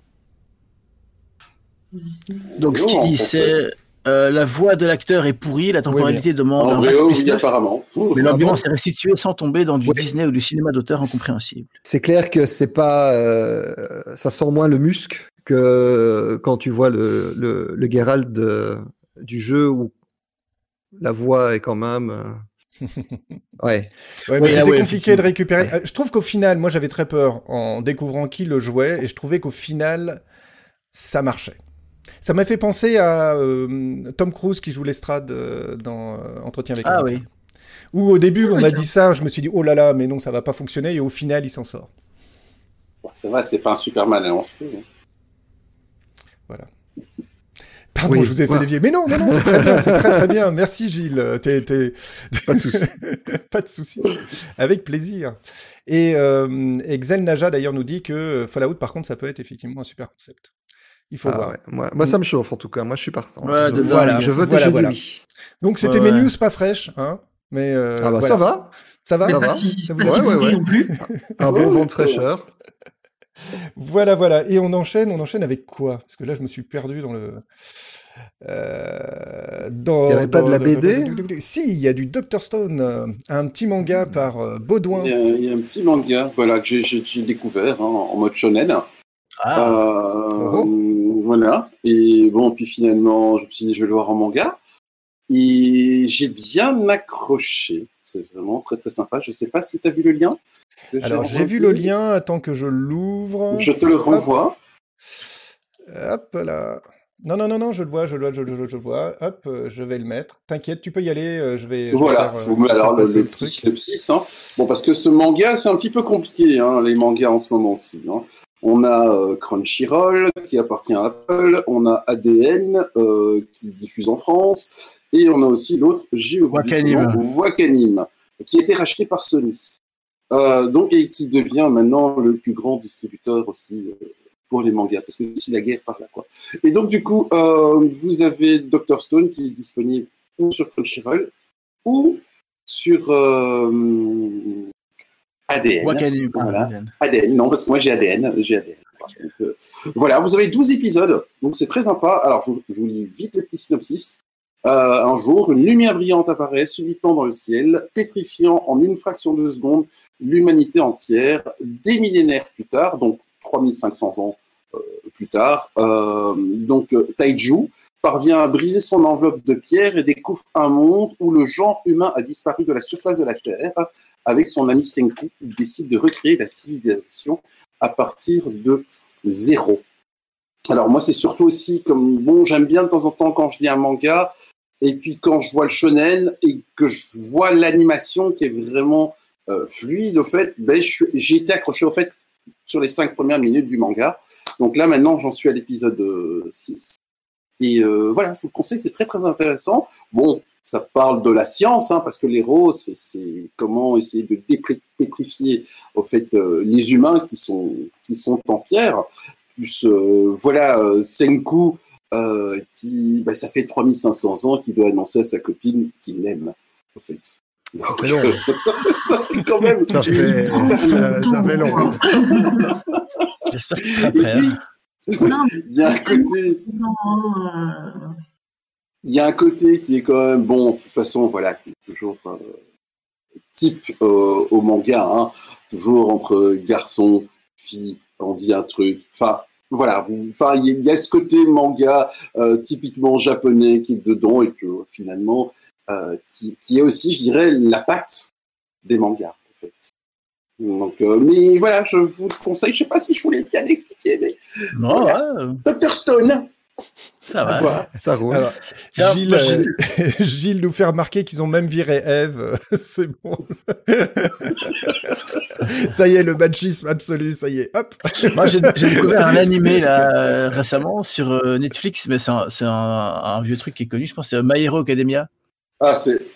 Donc ce qu'il dit, en c'est euh, la voix de l'acteur est pourrie, la temporalité demande En plus oui, apparemment. mais l'ambiance est restituée sans tomber dans du Ouais. Disney ou du cinéma d'auteur incompréhensible. C'est clair que c'est pas, euh, ça sent moins le musc que quand tu vois le, le, le Geralt de- du jeu où la voix est quand même. euh, Ouais. Ouais, mais Oui, c'était ouais, compliqué de récupérer. Je trouve qu'au final, moi j'avais très peur en découvrant qui le jouait, et je trouvais qu'au final, ça marchait. Ça m'a fait penser à euh, Tom Cruise qui joue l'estrade euh, dans euh, Entretien avec un Ah vampire. oui. Où au début, on tiens. dit ça, je me suis dit, oh là là, mais non, ça va pas fonctionner, et au final, il s'en sort. Ça va, c'est pas un Superman à lancer. hein. Pardon, Oui, je vous ai fait voilà. dévier. Mais non, non, non, c'est très bien, c'est très très bien. Merci Gilles. Pas de souci. pas de souci. Avec plaisir. Et, euh, et Xel Naja d'ailleurs nous dit que Fallout, par contre, ça peut être effectivement un super concept. Il faut Ah voir. ouais. moi, moi, ça me chauffe en tout cas. Moi, je suis partant. Ouais, de Voilà, je vote voilà, et je voilà. Donc c'était Ouais, mes ouais. news pas fraîches, hein. Mais euh, Ah bah voilà. ça va. Ça va, Mais Ça va si, Ça vous- si ouais, ouais, pourri ouais. non plus. Un bon vent de fraîcheur. Voilà, voilà. Et on enchaîne, on enchaîne avec quoi? Parce que là, je me suis perdu dans le. Euh, dans, Il y avait pas de la dans- BD Si, il y a du Dr Stone, euh, un petit manga par euh, Baudouin. Il y, a, il y a un petit manga voilà, que j'ai- découvert hein, en mode shonen. Ah, Euh, Oh. Voilà. Et bon, puis finalement, je me suis dit, je vais le voir en manga. Et j'ai bien accroché. C'est vraiment très très sympa. Je sais pas si tu as vu le lien. Alors, j'ai vu le lien, attends que je l'ouvre. Je te le renvoie. Hop là. Non, non, non, non, je le vois, je le vois, je le vois, je le vois. Hop, euh, je vais le mettre. T'inquiète, tu peux y aller. euh, je vais. Voilà, faire, je euh, vous mets alors le, le petit synopsis. hein. Bon, parce que ce manga, c'est un petit peu compliqué, hein, les mangas en ce moment-ci. hein. On a euh, Crunchyroll qui appartient à Apple, on a ADN euh, qui diffuse en France, et on a aussi l'autre, Wakanim. Wakanim, qui a été racheté par Sony. Euh, donc, et qui devient maintenant le plus grand distributeur aussi euh, pour les mangas, parce que c'est la guerre par là. Quoi. Et donc, du coup, euh, vous avez Dr. Stone qui est disponible ou sur Crunchyroll, ou sur euh, ADN. Wakanim. Voilà. ADN, non, parce que moi j'ai ADN. J'ai ADN. Donc, euh, voilà, vous avez 12 épisodes, donc c'est très sympa. Alors, je, vous- je vous lis vite le petit synopsis. Euh, un jour, une lumière brillante apparaît subitement dans le ciel, pétrifiant en une fraction de seconde l'humanité entière. Des millénaires plus tard, donc 3500 ans plus tard, euh, donc euh, Taiju parvient à briser son enveloppe de pierre et découvre un monde où le genre humain a disparu de la surface de la Terre. Avec son ami Senku, il décide de recréer la civilisation à partir de zéro. Alors moi, c'est surtout aussi comme bon, j'aime bien de temps en temps quand je lis un manga, et puis quand je vois le shonen et que je vois l'animation qui est vraiment euh, fluide, au fait, ben, j'ai été accroché au fait sur les cinq premières minutes du manga. Donc là, maintenant, j'en suis à l'épisode 6. Et euh, voilà, je vous le conseille, c'est très très intéressant. Bon, ça parle de la science, hein, parce que l'héros, c'est comment essayer de pétrifier au fait euh, les humains qui sont qui sont en pierre. Plus euh, voilà, euh, Senku euh, qui, bah, ça fait 3500 ans qu'il doit annoncer à sa copine qu'il l'aime, au fait. Donc, fait long. ça fait quand même. Ça fait, ça, ça fait long. J'espère sera prêt. puis, hein. Il y a un côté. euh, il y a un côté qui est quand même bon, de toute façon, voilà, qui est toujours euh, type euh, au manga, hein, toujours entre garçons, filles, on dit un truc. Enfin, voilà, enfin, il y, a- il y a ce côté manga euh, typiquement japonais qui est dedans et que finalement, euh, qui, qui est aussi, je dirais, la patte des mangas, en fait. Donc, euh, mais voilà, je vous le conseille. Je sais pas si je voulais bien expliquer, mais Non, Voilà. ouais, Dr Stone. Ça va. Voilà. Ça roule. Alors, Tiens, Gilles, moi, euh, Gilles nous fait remarquer qu'ils ont même viré Eve. c'est bon. ça y est, le machisme absolu, ça y est. Hop. Moi, j'ai découvert un animé là euh, récemment sur euh, Netflix, mais c'est un, c'est un, un vieux truc qui est connu. Je pense que c'est My Hero Academia. Ah, c'est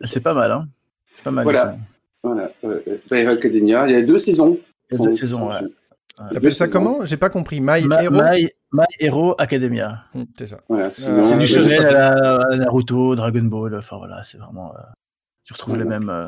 C'est pas mal, hein. C'est pas mal. Voilà. Voilà, euh, My Hero Academia. Il y a deux saisons. Il y a deux saisons, sont- ouais. T'appelles ça comment J'ai pas compris. My Ma- Hero? My, My Hero Academia. Hmm, C'est ça. Voilà, c'est C'est du Ah, shonen ouais. à la, à la Naruto, Dragon Ball. Enfin voilà, c'est vraiment. euh, tu retrouves Ouais. les mêmes. euh,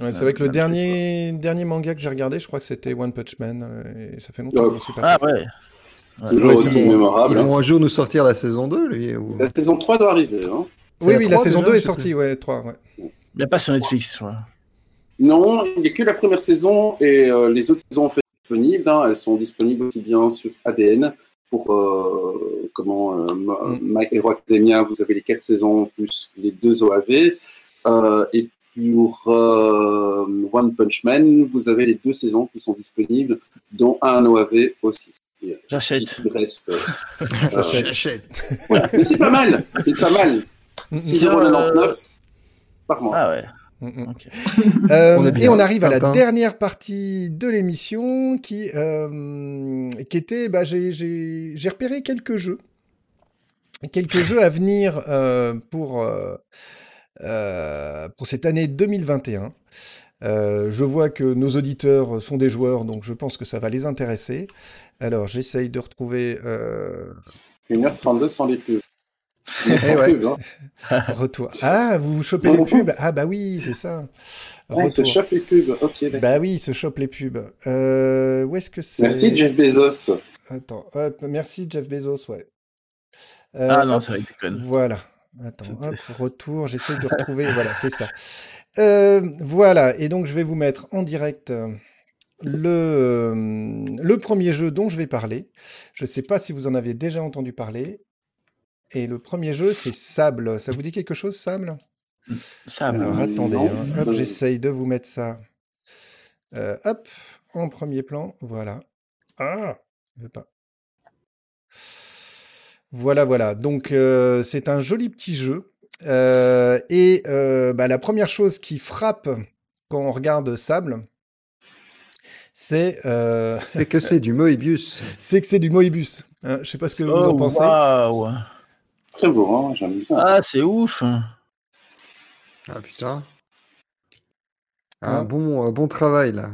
Ouais, c'est Euh, vrai que le dernier, dernier manga que j'ai regardé, je crois que c'était One Punch Man. euh, Et ça fait longtemps que Oh, je m'en suis pas Ah ouais. Ouais. Toujours Ouais, aussi c'est bon. mémorable. Ils vont un jour nous sortir la saison 2, lui ou... La saison 3 doit arriver. Hein. C'est Oui, la oui, la saison déjà, 2 est je sortie, ouais, 3, ouais. Il n'y a pas sur Netflix, je. Non, il n'y a que la première saison et euh, les autres saisons en fait disponibles. hein. Elles sont disponibles aussi bien sur ADN pour euh, comment euh, Ma- Mm. My Hero Academia. Vous avez les quatre saisons plus les deux OAV. Euh, et pour euh, One Punch Man, vous avez les deux saisons qui sont disponibles, dont un OAV aussi. J'achète. Reste. J'achète, voilà. Mais c'est pas mal, c'est pas mal. Mm, mm. 6,99€ par mois. Ah ouais. Mm, mm. Euh, On et on arrive à la dernière partie de l'émission qui, euh, qui était, bah, j'ai- repéré quelques jeux quelques jeux à venir euh, pour, pour cette année 2021. Euh, je vois que nos auditeurs sont des joueurs, donc je pense que ça va les intéresser. Alors, j'essaye de retrouver euh, 1h32 sans les pubs. Eh sans ouais. pub, hein. retour. Ah, vous vous chopez les pubs Ah bah oui, c'est ça. Ouais, se Retour. chope les pubs. Ok. Bah oui, il se chope les pubs. Euh, où est-ce que c'est Merci Jeff Bezos. Attends, hop, merci Jeff Bezos, ouais. Euh, Ah non, c'est vrai que déconne. Voilà. Attends, hop, retour, j'essaie de retrouver. voilà, c'est ça. Euh, voilà, et donc je vais vous mettre en direct euh, le, le premier jeu dont je vais parler. Je ne sais pas si vous en avez déjà entendu parler. Et le premier jeu, c'est Sable. Ça vous dit quelque chose, Sable? Ça, Alors attendez, hein. j'essaye de vous mettre ça. Euh, hop, en premier plan, voilà. Ah, je veux pas. Voilà, voilà. Donc euh, c'est un joli petit jeu. Euh, et euh, bah, la première chose qui frappe quand on regarde Sable, c'est euh, C'est que c'est du Moebius. c'est que c'est du Moebius. Hein, je sais pas ce que vous en Oh, pensez. waouh. Très beau, hein, j'aime bien. Ah, c'est ouf. Ah putain. Un Hein bon, un bon travail là.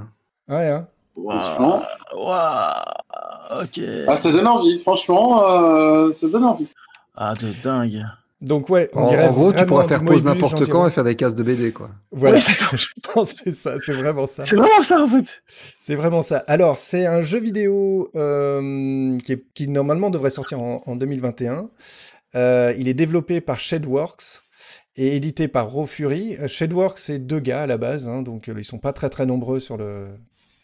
Ouais, hein. Franchement. Waouh. Waouh. Ok. Ah, ça donne envie, franchement, euh, ça donne envie. Ah, de dingue. Donc ouais, on En, gros, tu pourras faire pause n'importe quand et faire des cases de BD quoi. Voilà, Oui, c'est ça. je pense que c'est ça, c'est vraiment ça. C'est vraiment ça, en fait. C'est vraiment ça. Alors, c'est un jeu vidéo euh, qui, est- qui normalement devrait sortir en, en 2021. Euh, il est développé par Shadewworks et édité par Raw Fury. Euh, Shadewworks, c'est deux gars à la base, hein, donc euh, ils sont pas très très nombreux sur le,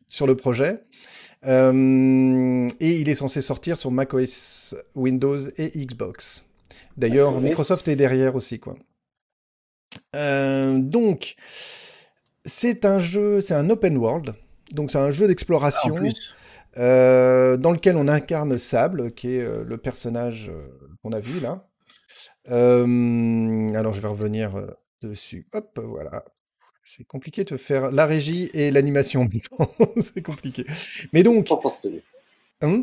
sur le projet. Euh, et il est censé sortir sur macOS, Windows et Xbox. D'ailleurs. Microsoft est derrière aussi, quoi. Euh, donc, c'est un jeu, c'est un open world. Donc, c'est un jeu Ah, d'exploration euh, dans lequel on incarne Sable, qui est le personnage qu'on a vu là. Euh, alors, je vais revenir euh, dessus. Hop, voilà. C'est compliqué de faire la régie et l'animation en même temps. C'est compliqué. Mais donc, Pas facile. hein,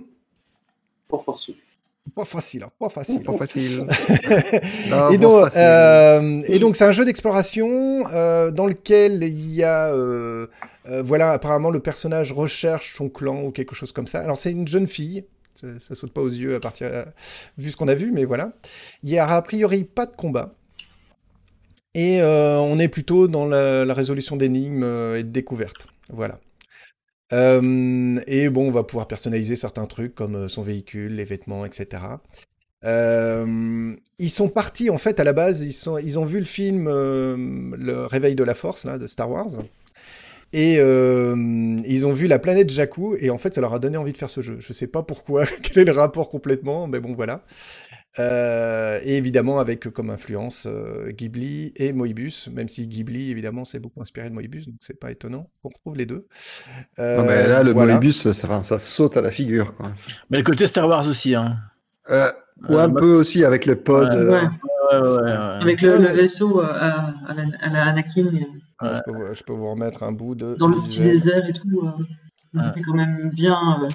Pas facile. pas facile, hein, pas facile. Pas facile. et, donc, euh, et donc, c'est un jeu d'exploration euh, dans lequel il y a, euh, voilà, apparemment le personnage recherche son clan ou quelque chose comme ça. Alors, c'est une jeune fille. Ça, ça saute pas aux yeux à partir, vu ce qu'on a vu, mais voilà. Il y a a priori pas de combat. Et euh, on est plutôt dans la, résolution d'énigmes euh, et de découvertes. Voilà. Euh, et bon, on va pouvoir personnaliser certains trucs comme son véhicule, les vêtements, etc. Ils sont partis, en fait, à la base, ils, sont, ils ont vu le film Le Réveil de la Force, là, de Star Wars. Et euh, ils ont vu la planète Jakku, et en fait, ça leur a donné envie de faire ce jeu. Je sais pas pourquoi, quel est le rapport complètement, mais bon, voilà. Euh, et évidemment, avec comme influence euh, Ghibli et Moebius, même si Ghibli, évidemment, s'est beaucoup inspiré de Moebius, donc c'est pas étonnant qu'on retrouve les deux. Euh, Non, mais là, le voilà. Moebius, ça, ça, ça saute à la figure. Quoi. Mais le côté Star Wars aussi, hein. Euh, ou Euh, un peu aussi avec le pod. Ouais. euh, Ouais, Ouais, ouais, ouais. avec le, le vaisseau euh, à, à la, à la Anakin Ouais, je, peux vous, je peux vous remettre un bout de dans le petit désert et tout. Euh, Ouais. C'était quand même bien. euh,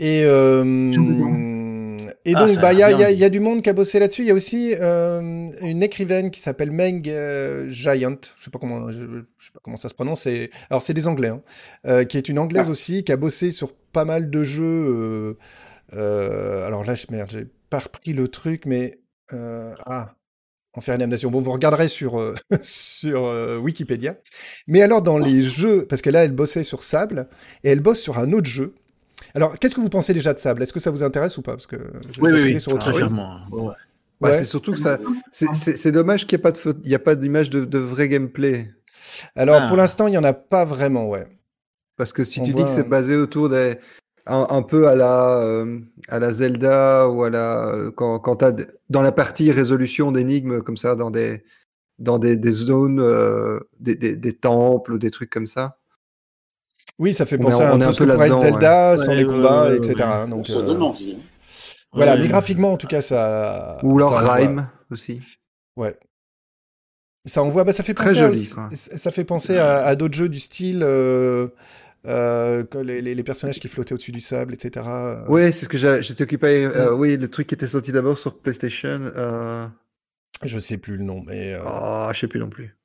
Et, euh, et Ah, donc, bah, il y, il y il y a du monde qui a bossé là-dessus. Il y a aussi euh, une écrivaine qui s'appelle Meg euh, Giant. Je sais pas comment, je, je sais pas comment ça se prononce. c'est- Alors, c'est des Anglais, hein, euh, qui est une Anglaise Ah. aussi, qui a bossé sur pas mal de jeux. euh, euh, alors là, je, merde, j'ai pas repris le truc, mais euh, ah. Enfer et Damnation. Bon, vous regarderez sur, euh, sur euh, Wikipédia. Mais alors, dans les jeux, parce que là, elle bossait sur Sable, et elle bosse sur un autre jeu. Alors, qu'est-ce que vous pensez déjà de Sable? Est-ce que ça vous intéresse ou pas? Parce que Oui, oui, oui. sur autre Très chose. clairement. Ouais, ouais. bah, Ouais. C'est surtout que ça. C'est c'est- c'est dommage qu'il n'y ait pas de faute- il y a pas d'image de, de vrai gameplay. Alors, Ah. pour l'instant, il n'y en a pas vraiment, ouais. Parce que si On tu voit, dis que c'est basé autour des. Un, un peu à la, euh, à la Zelda ou à la. euh, Quand, quand tu as dans la partie résolution d'énigmes comme ça, dans des, dans des, des zones, euh, des, des, des temples ou des trucs comme ça. Oui, ça fait On est- penser à un on est peu un peu là-dedans, Zelda, ouais. sans Ouais, les combats, etc. ouais. hein, donc, ça euh, donne envie. voilà, mais graphiquement, en tout cas, ça. Ou alors ça. Rhyme aussi. Ouais. Ça envoie, bah, ça fait Très penser, joli, à, quoi. ça fait penser à, à d'autres jeux du style euh, les, personnages qui flottaient au-dessus du sable, etc. euh. Ouais, c'est ce que j'étais occupé. euh, oui, le truc qui était sorti d'abord sur PlayStation. Euh... Je sais plus le nom, mais Oh, je sais plus non plus.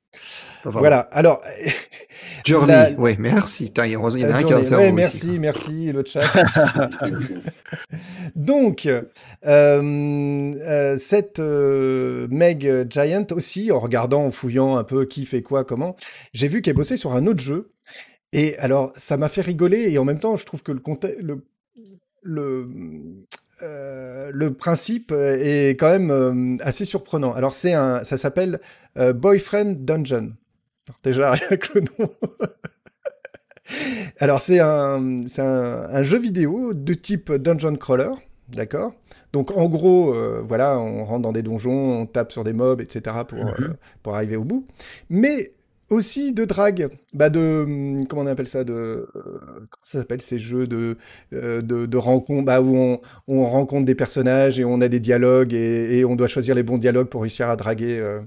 Enfin, voilà. Alors, Journey. La- Ouais, merci. Putain, il y en a un qui a un cerveau Ouais, aussi, merci, quoi. merci le chat. Donc, euh, euh, cette euh, Meg Giant aussi, en regardant, en fouillant un peu qui fait quoi, comment, j'ai vu qu'elle bossait sur un autre jeu. Et alors, ça m'a fait rigoler et en même temps, je trouve que le conte- le le euh, le principe est quand même euh, assez surprenant. Alors, c'est un, ça s'appelle euh, Boyfriend Dungeon. Alors, déjà, rien que le nom. Alors, c'est un, c'est un, un jeu vidéo de type dungeon crawler, d'accord? Donc, en gros, euh, voilà, on rentre dans des donjons, on tape sur des mobs, etc. pour, euh, pour arriver au bout. Mais aussi de drague, bah de, hum, comment on appelle ça, de, euh, comment ça s'appelle ces jeux de, euh, de, de rencontres, bah, où on, on rencontre des personnages et on a des dialogues et, et on doit choisir les bons dialogues pour réussir à draguer. euh.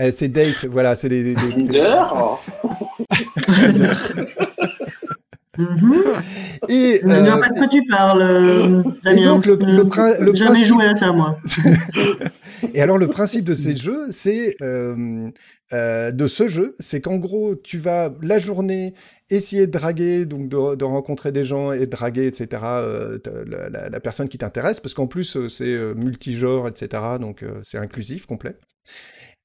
Euh, c'est date, voilà, c'est des, des- des- Tinder. Mhm. Et, Je ne euh, pas de quoi tu parles, euh, Damien. donc, le- le Euh, prin- le Jamais principe- joué à ça, moi. Et alors le principe de ces jeux, c'est euh, de ce jeu, c'est qu'en gros, tu vas la journée essayer de draguer, donc de, de rencontrer des gens et de draguer, etc. euh, la, la- la personne qui t'intéresse, parce qu'en plus euh, c'est euh, multigenre, etc. Donc euh, c'est inclusif, complet.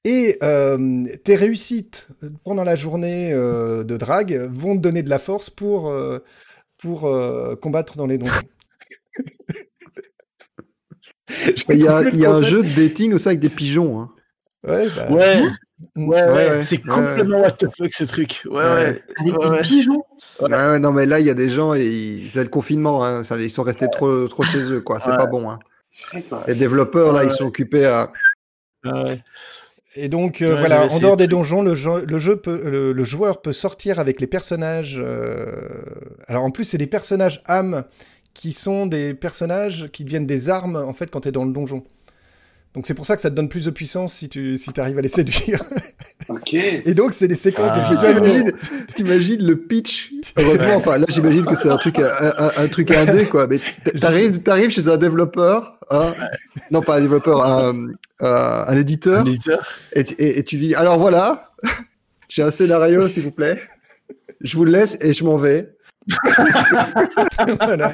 Et euh, tes réussites pendant la journée euh, de drague vont te donner de la force pour euh, pour euh, combattre dans les donjons. Il y a, il y a un jeu de dating aussi avec des pigeons. Hein. Ouais, bah, Ouais. Ouais, ouais, ouais, c'est ouais, complètement what the fuck ce truc. Ouais, ouais. Ouais. Avec Ouais, des ouais. pigeons. Ouais, ouais, non, mais là, il y a des gens, et ils... c'est le confinement. Hein. ils sont restés trop, trop chez eux. quoi. C'est Ouais. pas bon. Hein. Quoi Les développeurs, là, Ouais. ils sont occupés à. Ouais. Et donc, euh, Ouais, voilà, en dehors des donjons, le, jeu, le, jeu peut, le, le joueur peut sortir avec les personnages. euh, Alors, en plus, c'est des personnages âmes qui sont des personnages qui deviennent des armes, en fait, quand tu es dans le donjon. Donc, c'est pour ça que ça te donne plus de puissance si tu si arrives à les séduire. Ok. Et donc, c'est des séquences Ah. de visuels. T'imagines, t'imagines le pitch? Heureusement, enfin là j'imagine que c'est un truc, un, un- un truc indé quoi. Mais t'arrives, t'arrives chez un développeur, hein, non pas un développeur, un, un- un éditeur, Un éditeur. et, tu- et- et tu dis alors voilà, j'ai un scénario s'il vous plaît, je vous le laisse et je m'en vais. Voilà.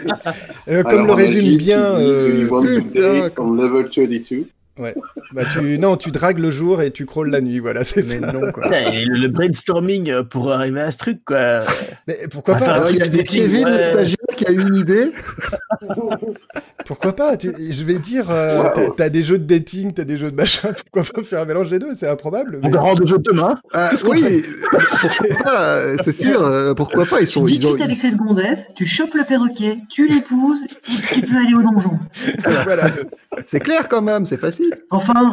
Euh, comme Alors, le résume bien. euh, putain, on level 32 bah, tu, non, tu dragues le jour et tu crawles la nuit. Voilà, c'est ça. Non quoi. Et le brainstorming euh, pour arriver à ce truc, quoi. Mais pourquoi On pas il y a truc de dating, Kevin, ouais. notre stagiaire, qui a une idée. Pourquoi pas tu- Je vais dire, euh, Wow. t'as- des jeux de dating, t'as des jeux de machin, pourquoi pas faire un mélange des deux C'est improbable. On de jeu demain. Ah, oui, c'est sûr. euh, Pourquoi pas Ils Tu sont, ils ont, discutes avec ils- cette gondesse, tu chopes le perroquet, tu l'épouses, et tu peux aller au donjon. voilà, c'est clair quand même, c'est facile. Enfin,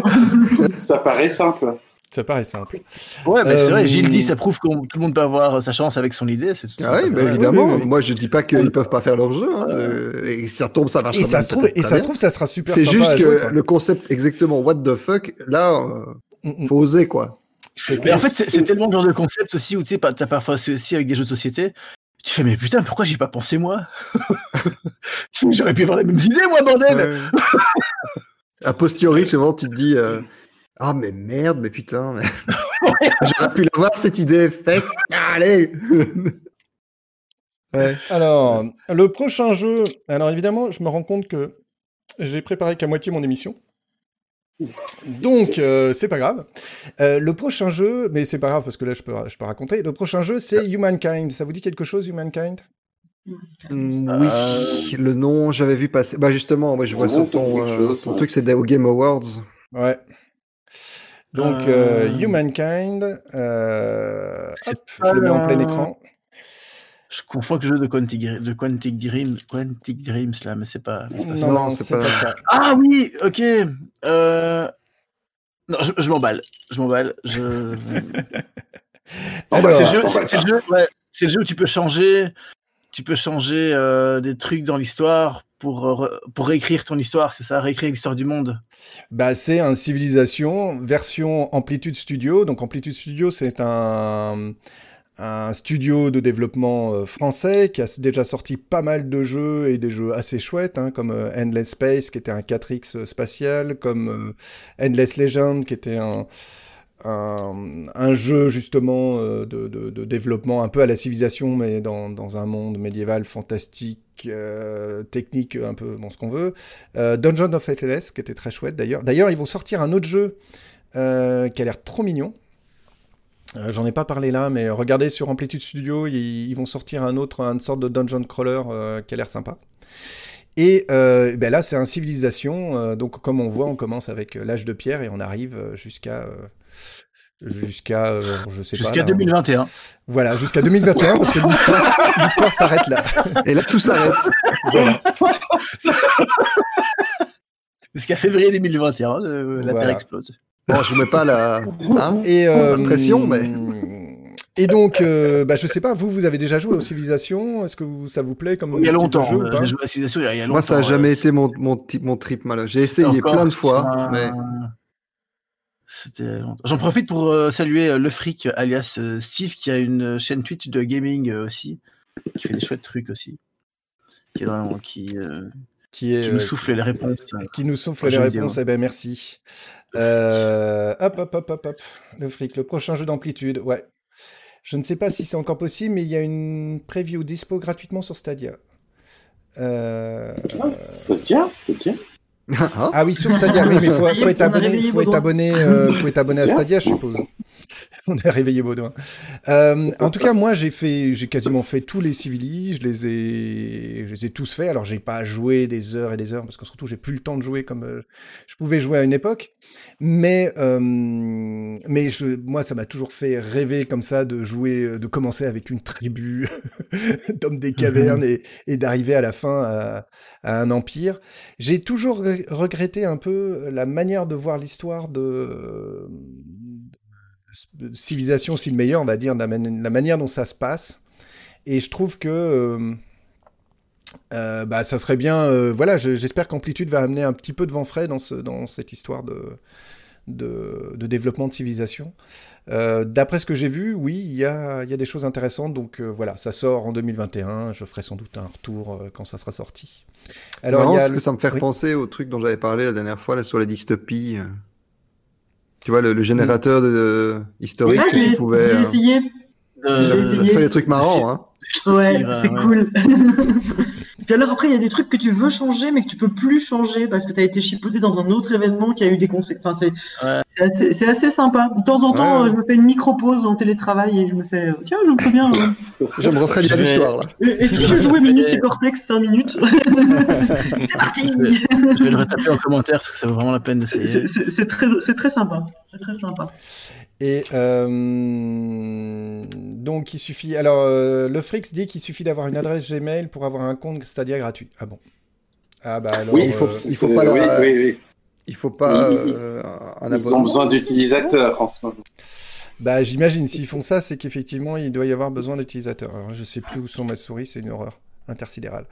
Ça paraît simple. Ça paraît simple. Ouais, mais c'est Euh, vrai, Gilles dit, ça prouve que tout le monde peut avoir sa chance avec son idée. C'est tout. Ah oui, bah, ça- évidemment. oui, oui. Moi, je dis pas qu'ils peuvent pas faire leur jeu. hein, euh, et ça tombe, ça marche. Et ça se trouve, et ça se trouve, ça sera super. C'est juste à que jouer, le concept exactement what the fuck, là, euh, Mm, mm. faut oser quoi. Mais en fait, c'est tellement le genre de concept aussi où tu sais, t'as parfois aussi avec des jeux de société. Tu fais, mais putain, pourquoi j'y ai pas pensé moi? J'aurais pu avoir les mêmes idées, moi, bordel A posteriori, souvent, tu te dis, euh, ah mais merde, mais putain, mais... j'aurais pu l'avoir cette idée. Fait, allez. ouais. Alors, le prochain jeu. Alors évidemment, je me rends compte que j'ai préparé qu'à moitié mon émission. Donc, euh, c'est pas grave. Euh, le prochain jeu, mais c'est pas grave parce que là, je peux, je peux raconter. Le prochain jeu, c'est Humankind. Ça vous dit quelque chose, Humankind? Mm, Oui, le nom, j'avais vu passer. Bah justement, moi je vois sur ton, euh, ton ouais. truc, c'est au Game Awards. Ouais. Donc, Euh, euh, Humankind. euh, hop, je le mets en plein écran. Je confonds avec le jeu de Quantic, de Quantic Dreams, Quantic Dreams là, mais c'est pas. ça. Non, Non, non, c'est pas... pas- ça. Ah oui, ok. Euh... Non, je, m'emballe. Je m'emballe. Je... C'est le jeu où tu peux changer, tu peux changer euh, des trucs dans l'histoire pour euh, pour réécrire ton histoire, c'est ça, réécrire l'histoire du monde? Bah, c'est un Civilisation version Amplitude Studio. Donc, Amplitude Studio, c'est un, un studio de développement euh, français qui a déjà sorti pas mal de jeux et des jeux assez chouettes, hein, comme Endless Space qui était un 4X spatial, comme Endless Legend qui était un, un, jeu justement euh, de, développement un peu à la civilisation, mais dans, un monde médiéval fantastique, euh, technique, un peu bon ce qu'on veut. Euh, Dungeon of Atlas qui était très chouette d'ailleurs. D'ailleurs, ils vont sortir un autre jeu qui a l'air trop mignon. J'en ai pas parlé là, mais regardez sur Amplitude Studio, ils, ils vont sortir un autre, une sorte de dungeon crawler qui a l'air sympa. Et euh, ben là, c'est un civilisation. euh, donc, comme on voit, on commence avec euh, l'âge de pierre et on arrive euh, jusqu'à euh, jusqu'à euh, je sais pas. Jusqu'à là, 2021. Voilà, jusqu'à 2021 parce que l'histoire s'arrête là. Et là, tout s'arrête. Voilà. Jusqu'à février 2021, euh, la Voilà. Terre explose. Bon, je mets pas la. Hein Et euh, de pression, mais- Et donc, euh, bah, je sais pas, vous, vous avez déjà joué aux civilisations? Est-ce que vous- ça vous plaît comme Il y a longtemps, jeu euh, j'ai joué à il y a longtemps. Moi, ça a euh, jamais été mon, mon, type, mon trip malade. J'ai essayé encore plein de fois, un- mais C'était. J'en profite pour euh, saluer euh, le fric alias euh, Steve qui a une chaîne Twitch de gaming euh, aussi, qui fait des chouettes trucs aussi, qui est vraiment qui, euh, qui, est, qui nous euh, souffle les réponses. euh. qui nous souffle les réponses vidéo. Eh ben, merci. Euh, hop, hop, hop, hop, hop. Le fric, le prochain jeu d'amplitude, ouais. Je ne sais pas si c'est encore possible, mais il y a une preview dispo gratuitement sur Stadia. Euh, C'est-à-dire C'est-à-dire Ah, Ah oui, sur Stadia, oui, mais il faut, être abonné, faut être Baudouin. abonné, euh, faut être abonné à Stadia, je suppose. On a réveillé Baudouin. Euh, en tout cas, moi, j'ai fait, j'ai quasiment fait tous les civili, je les ai, je les ai tous faits. Alors, j'ai pas joué des heures et des heures parce que surtout, j'ai plus le temps de jouer comme euh, je pouvais jouer à une époque. Mais, euh, mais je, moi, ça m'a toujours fait rêver comme ça de jouer, de commencer avec une tribu d'hommes des cavernes et, et d'arriver à la fin à, à un empire. J'ai toujours re- regretté un peu la manière de voir l'histoire de civilisation, si le meilleur, on va dire, la, man- la manière dont ça se passe. Et je trouve que euh, euh, bah, ça serait bien. euh, voilà, je- j'espère qu'Amplitude va amener un petit peu de vent frais dans, ce, dans cette histoire de, de, de développement de civilisation. Euh, D'après ce que j'ai vu, oui, il y a, y a des choses intéressantes. Donc voilà, ça sort en 2021. Je ferai sans doute un retour quand ça sera sorti. c'est marrant y a parce le- que ça me fait oui. repenser au truc dont j'avais parlé la dernière fois là, sur la dystopie. Euh. Tu vois, le, le générateur de, historique Ah, que tu pouvais. je l'ai euh, essayé. Euh, J'ai ça, ça fait des trucs marrants, hein. Ouais, c'est ouais. cool. Puis alors après, il y a des trucs que tu veux changer, mais que tu peux plus changer parce que tu as été chipoté dans un autre événement qui a eu des conséquences. Enfin, c'est Ouais. c'est assez, c'est assez sympa. De temps en temps, Ouais. euh, je me fais une micro-pause en télétravail et je me fais euh, Tiens, je me euh. Je me vais- l'histoire là. Et, et si je jouais Minus et Cortex 5 minutes C'est parti Je vais le retaper en commentaire parce que ça vaut vraiment la peine d'essayer. C'est- C'est c'est très, c'est très sympa. C'est très sympa. Et euh, donc, il suffit. Alors, euh, le Frix dit qu'il suffit d'avoir une adresse Gmail pour avoir un compte Stadia gratuit. Ah bon Ah bah alors. Oui, il faut- euh, il faut pas oui, la- oui, oui. Il faut pas Ils- ils- euh, un Ils ont besoin d'utilisateurs en ce moment. Bah, j'imagine, s'ils font ça, c'est qu'effectivement, il doit y avoir besoin d'utilisateurs. Je sais plus où sont mes souris, c'est une horreur intersidérale.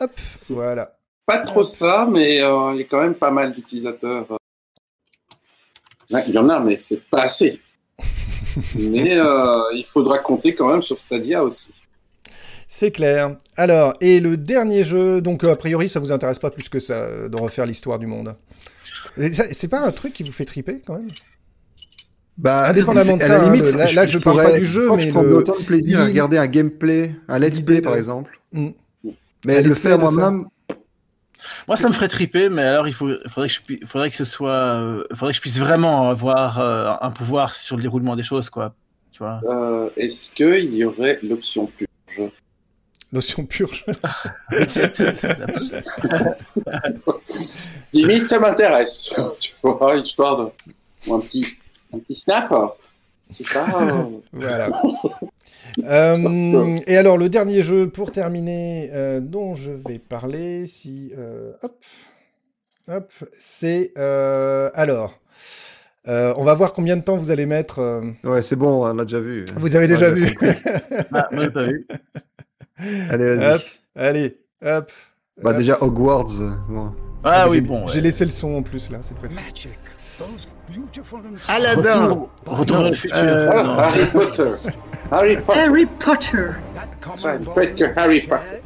Hop, voilà. Pas trop ça, mais euh, il y a quand même pas mal d'utilisateurs. Ouais, Il y en a, mais c'est pas assez. mais euh, il faudra compter quand même sur Stadia aussi. C'est clair. Alors, et le dernier jeu, donc euh, a priori, ça vous intéresse pas plus que ça, euh, de refaire l'histoire du monde. C'est pas un truc qui vous fait triper quand même? Bah, Indépendamment de à ça, la hein, limite, le- là- là, je parle pas du jeu, je mais je prendrais le- autant de plaisir à regarder un gameplay, un let's play par exemple. Mm. Mais le faire moi-même, Moi, ça me ferait triper, mais alors il faut, faudrait que je, pu- faudrait que ce soit, euh, faudrait que je puisse vraiment avoir euh, un pouvoir sur le déroulement des choses, quoi. Tu vois. Euh, Est-ce qu'il y aurait l'option purge? Notion purge. Limite, ça m'intéresse. Tu vois, histoire de. ou un petit, un petit snap. C'est pas. euh, Voilà. Euh, et alors, le dernier jeu pour terminer, euh, dont je vais parler, si. euh, hop. Hop. C'est. euh, alors. euh, on va voir combien de temps vous allez mettre. euh, ouais, c'est bon, on a déjà vu. Vous avez déjà Ouais, vu. Ah, moi, j'ai pas vu. Allez, vas-y. hop. Allez. Hop. Bah hop. déjà Hogwarts. euh, bon. Ah oui, bon. J'ai ouais. laissé le son en plus là cette fois-ci. Aladdin Retour vers le futur. Euh, Ah, Non. Harry Potter. Harry Potter. Harry Potter. Ça, peut-être que Harry Potter.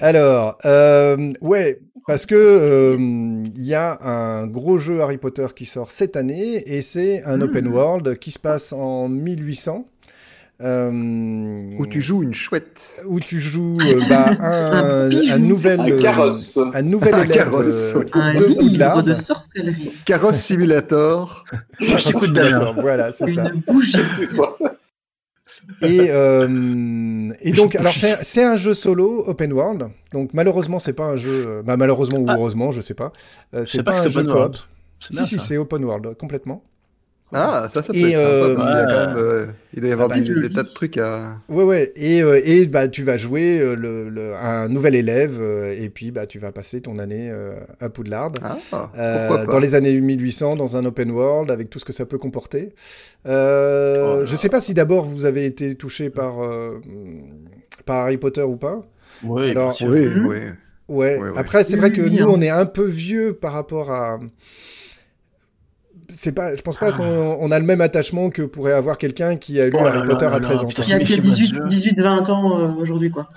Alors, euh, ouais, parce que euh, il y a un gros jeu Harry Potter qui sort cette année et c'est un open world qui se passe en 1800. Euh, Où tu joues une chouette. où tu joues euh, bah, un, bijou. un nouvel Un euh, carrosse. un nouvel Un élève carrosse, euh. Un de livre de sorcellerie. Carrosse Simulator. T'écoute, Damien. Voilà, c'est ça. Et, euh, et donc, alors c'est c'est un jeu solo open world. Donc malheureusement, c'est pas un jeu. euh, Bah, malheureusement ou Ah. heureusement, je sais pas. Euh, c'est pas pas, que un c'est jeu open coop. Si si, c'est open world complètement. Ah, ça, ça peut Et, être euh, sympa parce qu'il y a ouais. quand même. euh, il doit y avoir Ah bah, du- des tas de trucs à. Ouais ouais. Et, euh, et bah tu vas jouer euh, le, le- un nouvel élève euh, et puis bah tu vas passer ton année euh, à Poudlard. Ah, Euh, pourquoi pas dans les années 1800, dans un open world, avec tout ce que ça peut comporter. Euh, Oh je sais pas si d'abord vous avez été touché par, euh, par Harry Potter ou pas. Oui, Alors, sûr. Oui, oui. Ouais. Ouais, ouais. Après, c'est vrai que Oui, nous, hein. on est un peu vieux par rapport à. C'est pas, je pense pas Ah. qu'on on a le même attachement que pourrait avoir quelqu'un qui a lu Oh là Harry là Potter là à là, 13 ans. putain, quoi. Il y a c'est que méfiant, 18, ce jeu. 18 20 ans euh, aujourd'hui, quoi.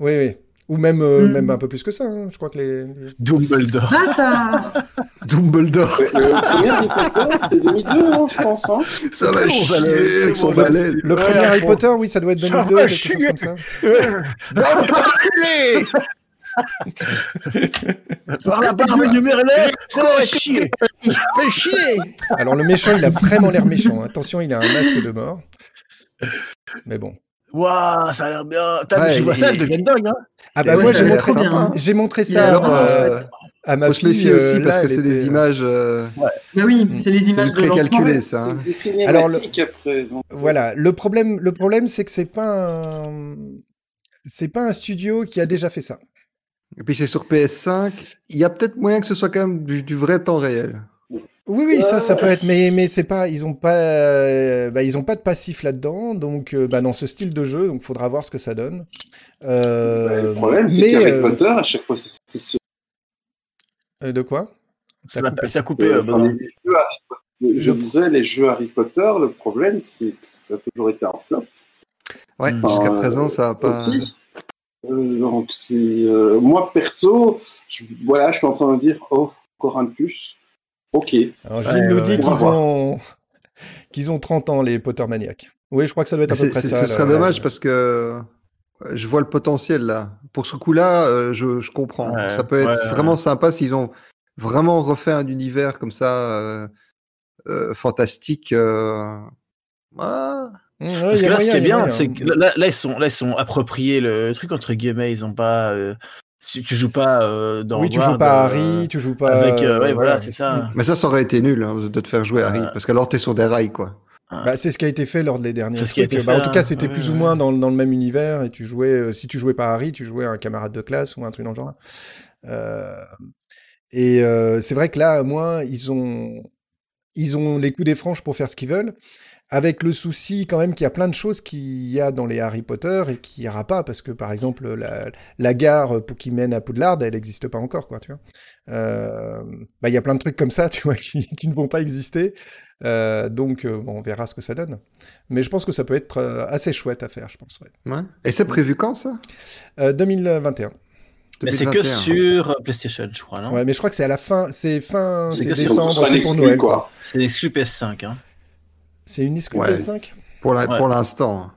Oui, oui. Ou même, euh, Mm. même un peu plus que ça. hein. Je crois que les. Dumbledore. Ah, Dumbledore. Le premier Harry Potter, c'est 2002, hein, je pense. Hein. Ça va chier avec son balai. Le Ouais, premier Harry bon. Potter, oui, ça doit être Ça 2002, va quelque chose comme ça. Par la barbe du Merlin, ça va chier. Fais chier Alors le méchant, il a vraiment l'air méchant. Attention, il a un masque de mort. Mais bon. Waouh, ça a l'air bien. T'as Ouais, vu, tu vois ça, elle devient dingue, hein. Ah bah moi, j'ai montré, j'ai ça Alors, alors, euh, à ma faut se méfier aussi euh, parce que c'est des était- images. euh, Bah oui, c'est les images du de l'enfant. précalculé, Ouais, ça, hein. C'est des Alors, le- cinématiques après. donc, euh, Voilà, le problème, le problème, c'est que c'est pas un, c'est pas un studio qui a déjà fait ça. Et puis c'est sur PS5. Il y a peut-être moyen que ce soit quand même du, du vrai temps réel. Oui, oui, ça, ça peut être, mais, mais c'est pas, ils ont pas, euh, bah, ils ont pas de passif là-dedans, donc, euh, bah, dans ce style de jeu, donc faudra voir ce que ça donne. Euh, bah, le problème, c'est euh, Potter, à chaque fois, c'est c'est sur euh, de quoi? Ça l'a- coupé. ça a coupé. euh, euh, enfin, Benoît. les jeux Harry Potter. Je disais, les jeux Harry Potter, le problème, c'est que ça a toujours été un flop. Ouais, Mm. jusqu'à Euh, présent, ça a pas. Aussi. Donc, c'est, euh, moi, perso, je, voilà, je suis en train de dire, oh, encore un de plus. Ok. Alors, Gilles nous dit qu'ils ont, qu'ils ont 30 ans, les Pottermaniacs. Oui, je crois que ça doit être à peu près ça. ce serait dommage parce que euh, je vois le potentiel là. Pour ce coup-là, euh, je, je comprends. Ouais, ça peut être ouais, ouais. vraiment sympa s'ils ont vraiment refait un univers comme ça euh, euh, fantastique. euh, ah, Mmh, ouais, Parce que là, ce qui est bien, c'est que là, là, ils sont, là, ils sont appropriés le truc entre guillemets. Ils ont pas, euh, si tu joues pas euh, dans Oui, tu joues Hogwarts, pas euh, Harry, tu joues pas. avec, euh, ouais, euh, voilà, c'est ça. Mais ça, ça aurait été nul hein, de te faire jouer Harry parce qu'alors t'es sur des rails quoi. Bah, c'est ce qui a été fait lors des derniers C'est ce qui a été Bah, fait, en tout cas, hein. c'était Ouais, plus ou moins dans, dans le même univers et tu jouais, euh, si tu jouais pas Harry, tu jouais un camarade de classe ou un truc dans le genre. Euh, et euh, c'est vrai que là, moi, ils ont, ils ont les coups des franches pour faire ce qu'ils veulent. Avec le souci quand même qu'il y a plein de choses qu'il y a dans les Harry Potter et qu'il n'y aura pas parce que par exemple la, la gare pour qui mène à Poudlard elle n'existe pas encore quoi tu vois. Euh, bah il y a plein de trucs comme ça tu vois qui, qui ne vont pas exister Euh, donc euh, bon, on verra ce que ça donne. Mais je pense que ça peut être assez chouette à faire je pense. Ouais. Ouais. Et c'est prévu quand ça? Euh, 2021. Mais c'est que 2021. sur PlayStation, je crois, non? Ouais mais je crois que c'est à la fin c'est fin C'est décembre c'est pour Noël quoi. C'est l'exclu PS5. Hein. C'est une exclu Ouais. PS5 Pour la- Ouais. pour l'instant.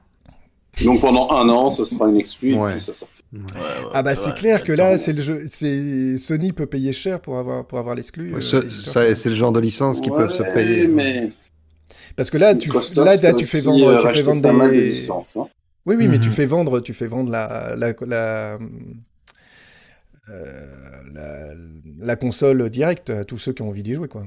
Donc, pendant un an, ce sera une exclue. et Ouais. puis ça sort. Ouais, ouais, Ah bah ouais, c'est ouais, clair que là c'est le jeu c'est Sony peut payer cher pour avoir pour avoir l'exclu. euh, c'est le genre de licence qu'ils peuvent se payer. mais Parce que là tu là, tu fais vendre euh, tu fais vendre pas mal de des licences. hein. Oui oui mais Mhm. tu fais vendre tu fais vendre la la la euh, la, la console directe à tous ceux qui ont envie d'y jouer quoi.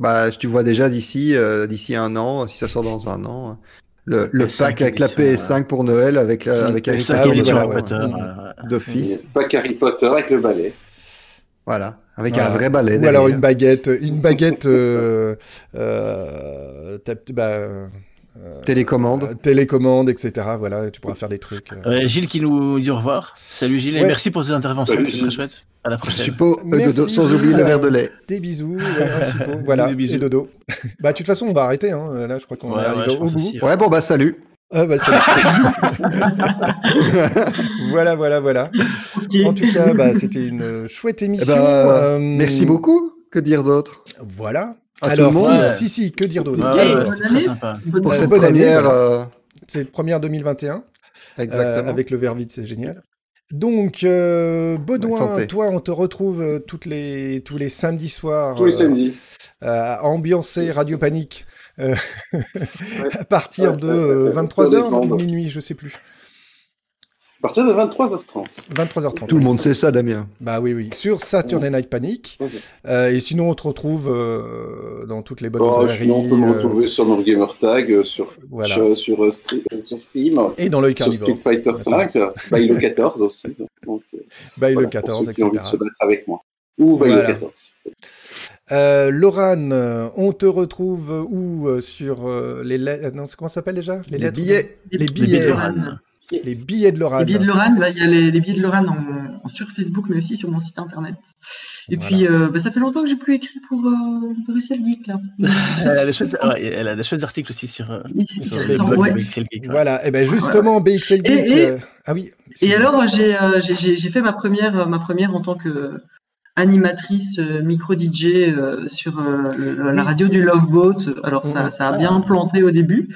Bah, tu vois déjà d'ici euh, d'ici un an, si ça sort dans un an, le, le PS5 pack avec la édition, PS5 pour Noël avec la, avec Harry PS5 oui, édition voilà, Harry ouais. Potter, Mhm. euh, Il d'office. pas qu'Harry Potter avec le balai. Voilà, avec Voilà. un vrai balai. Ou alors une baguette une baguette euh, euh, bah, euh, Télécommande. euh, télécommande, etc. Voilà, tu pourras faire des trucs. euh. Euh, Gilles qui nous dit au revoir. Salut Gilles et Ouais. merci pour tes interventions, c'est très chouette. À la prochaine. Suppo, euh, dodo, sans oublier le verre de lait. Des bisous, suppo, voilà, Des bisous. et dodo. bah, de toute façon, on va arrêter. Hein. Là, je crois qu'on Ouais, est ouais, au bout. aussi. Ouais, bon, bah salut. Ah, bah, voilà, voilà, voilà. En tout cas, bah, c'était une chouette Eh émission. ben, euh, Merci beaucoup. Que dire d'autre? Voilà. À Alors, tout le si, monde. si, si, que dire d'autre? Ouais, pour cette bonne année, première voilà. euh, C'est première 2021. Exactement. Euh, avec le verre vide, c'est génial. Donc, euh, Baudouin, toi, on te retrouve euh, toutes les, tous les samedis soirs. Tous les euh, samedis. euh, ambiancé Radio Panique. euh, à partir Ouais, de ouais, ouais, euh, ouais, 23h sur les ou minuit, je sais plus. À partir de 23h30. 23h30. Tout le monde sait ça, Damien. Bah oui, oui. Sur Saturday Night Panic. Ouais. Euh, et sinon, on te retrouve euh, dans toutes les bonnes Oh, librairies, sinon, on peut me euh, retrouver sur mon gamer tag, euh, sur, voilà. sur, sur, Stre- sur Steam, Et dans l'œil sur carnivore. Street Fighter 5, euh, by le 14 aussi. Donc, euh, By voilà, le pour 14, ceux qui ont envie de etc. se battre avec moi. Ou by Voilà. le 14. Euh, Laurent, on te retrouve où sur euh, les lettres Non, comment ça s'appelle déjà? Les lettres billets. Les Les billets. Lorraine. Les billets de Laurent. Les billets de Lorraine, bah, il y a les, les billets de Lorraine en, en- sur Facebook, mais aussi sur mon site internet. Et Voilà. puis, euh, bah, ça fait longtemps que j'ai plus écrit pour euh, Bruxelles Geek, là. Elle a des chouettes, ouais, elle a des chouettes articles aussi sur, euh, sur ouais. Pixel Geek, ouais. Voilà, et ben justement, BXL Geek. et- euh, Ah oui. Et alors, j'ai euh, j'ai- fait ma première, ma première en tant que animatrice euh, micro DJ euh, sur euh, le- la radio du Love Boat. Alors ça, ça a bien planté au début.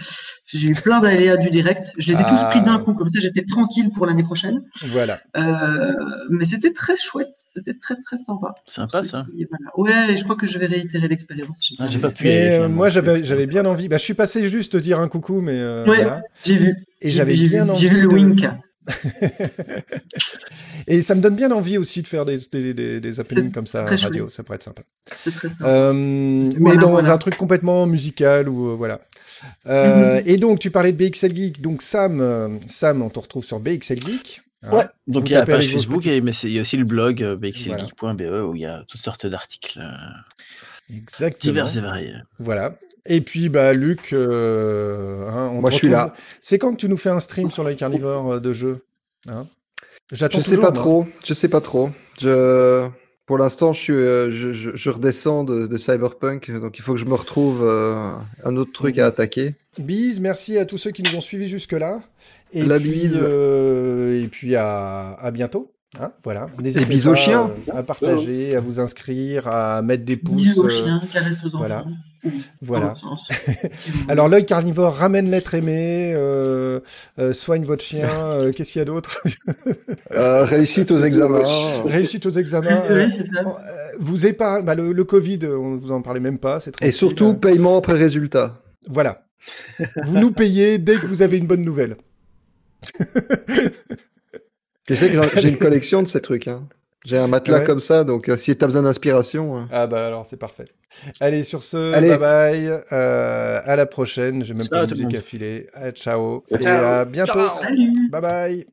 J'ai eu plein d'aléas du direct. Je les ai tous Ah. pris d'un coup, comme ça j'étais tranquille pour l'année prochaine. Voilà. Euh, mais c'était très chouette, c'était très très sympa. Sympa ça. Et voilà. Ouais, et je crois que je vais réitérer l'expérience. J'ai Ah, pas j'ai pas pu. euh, moi, j'avais j'avais bien envie. Bah, je suis passé juste dire un coucou, mais euh, Ouais. voilà. J'ai vu. Et J'ai j'avais bien vu, envie. J'ai vu le de- wink. Et ça me donne bien envie aussi de faire des, des, des, des happenings C'est comme ça à radio. chouette. Ça pourrait être sympa. C'est très sympa. Euh, mais dans voilà. un truc complètement musical ou euh, voilà. Euh, Mhm. Et donc, tu parlais de BXL Geek. Donc, Sam, euh, Sam, on te retrouve sur BXL Geek. hein. Ouais, donc il y a la page Facebook, et, mais il y a aussi le blog euh, Voilà. bxlgeek.be où il y a toutes sortes d'articles euh, Exactement. divers et variés. Voilà. Et puis, bah, Luc, euh, hein, on Moi, je suis là. C'est quand que tu nous fais un stream sur les carnivores euh, de jeu hein? J'attends Je sais toujours, pas moi. trop. Je sais pas trop. Je... Pour l'instant, je, suis, euh, je, je, je redescends de, de Cyberpunk, donc il faut que je me retrouve euh, un autre truc à attaquer. Bise, merci à tous ceux qui nous ont suivis jusque-là. Et La puis, bise. euh, et puis à, à bientôt. Hein, voilà. N'hésitez bisous aux pas, chiens. à partager, à vous inscrire, à mettre des pouces. Bisous aux euh, chiens, caresses aux enfants. voilà. Ou voilà. Alors l'œil carnivore ramène l'être aimé, euh, euh, soigne votre chien. euh, Qu'est-ce qu'il y a d'autre Euh, réussite aux examens. Réussite aux examens. vous épargne, bah, le, le Covid, on vous en parlait même pas. C'est Et surtout, paiement après résultat. Voilà. Vous nous payez dès que vous avez une bonne nouvelle. Tu sais que j'ai une collection de ces trucs. hein. J'ai un matelas Ouais. comme ça, donc euh, si tu as besoin d'inspiration. euh, Ah bah alors c'est parfait. Allez sur ce, Allez. bye bye, euh, à la prochaine. J'ai même Ciao pas de musique à filer. Ah, ciao Ciao. et à bientôt. Ciao. Bye bye.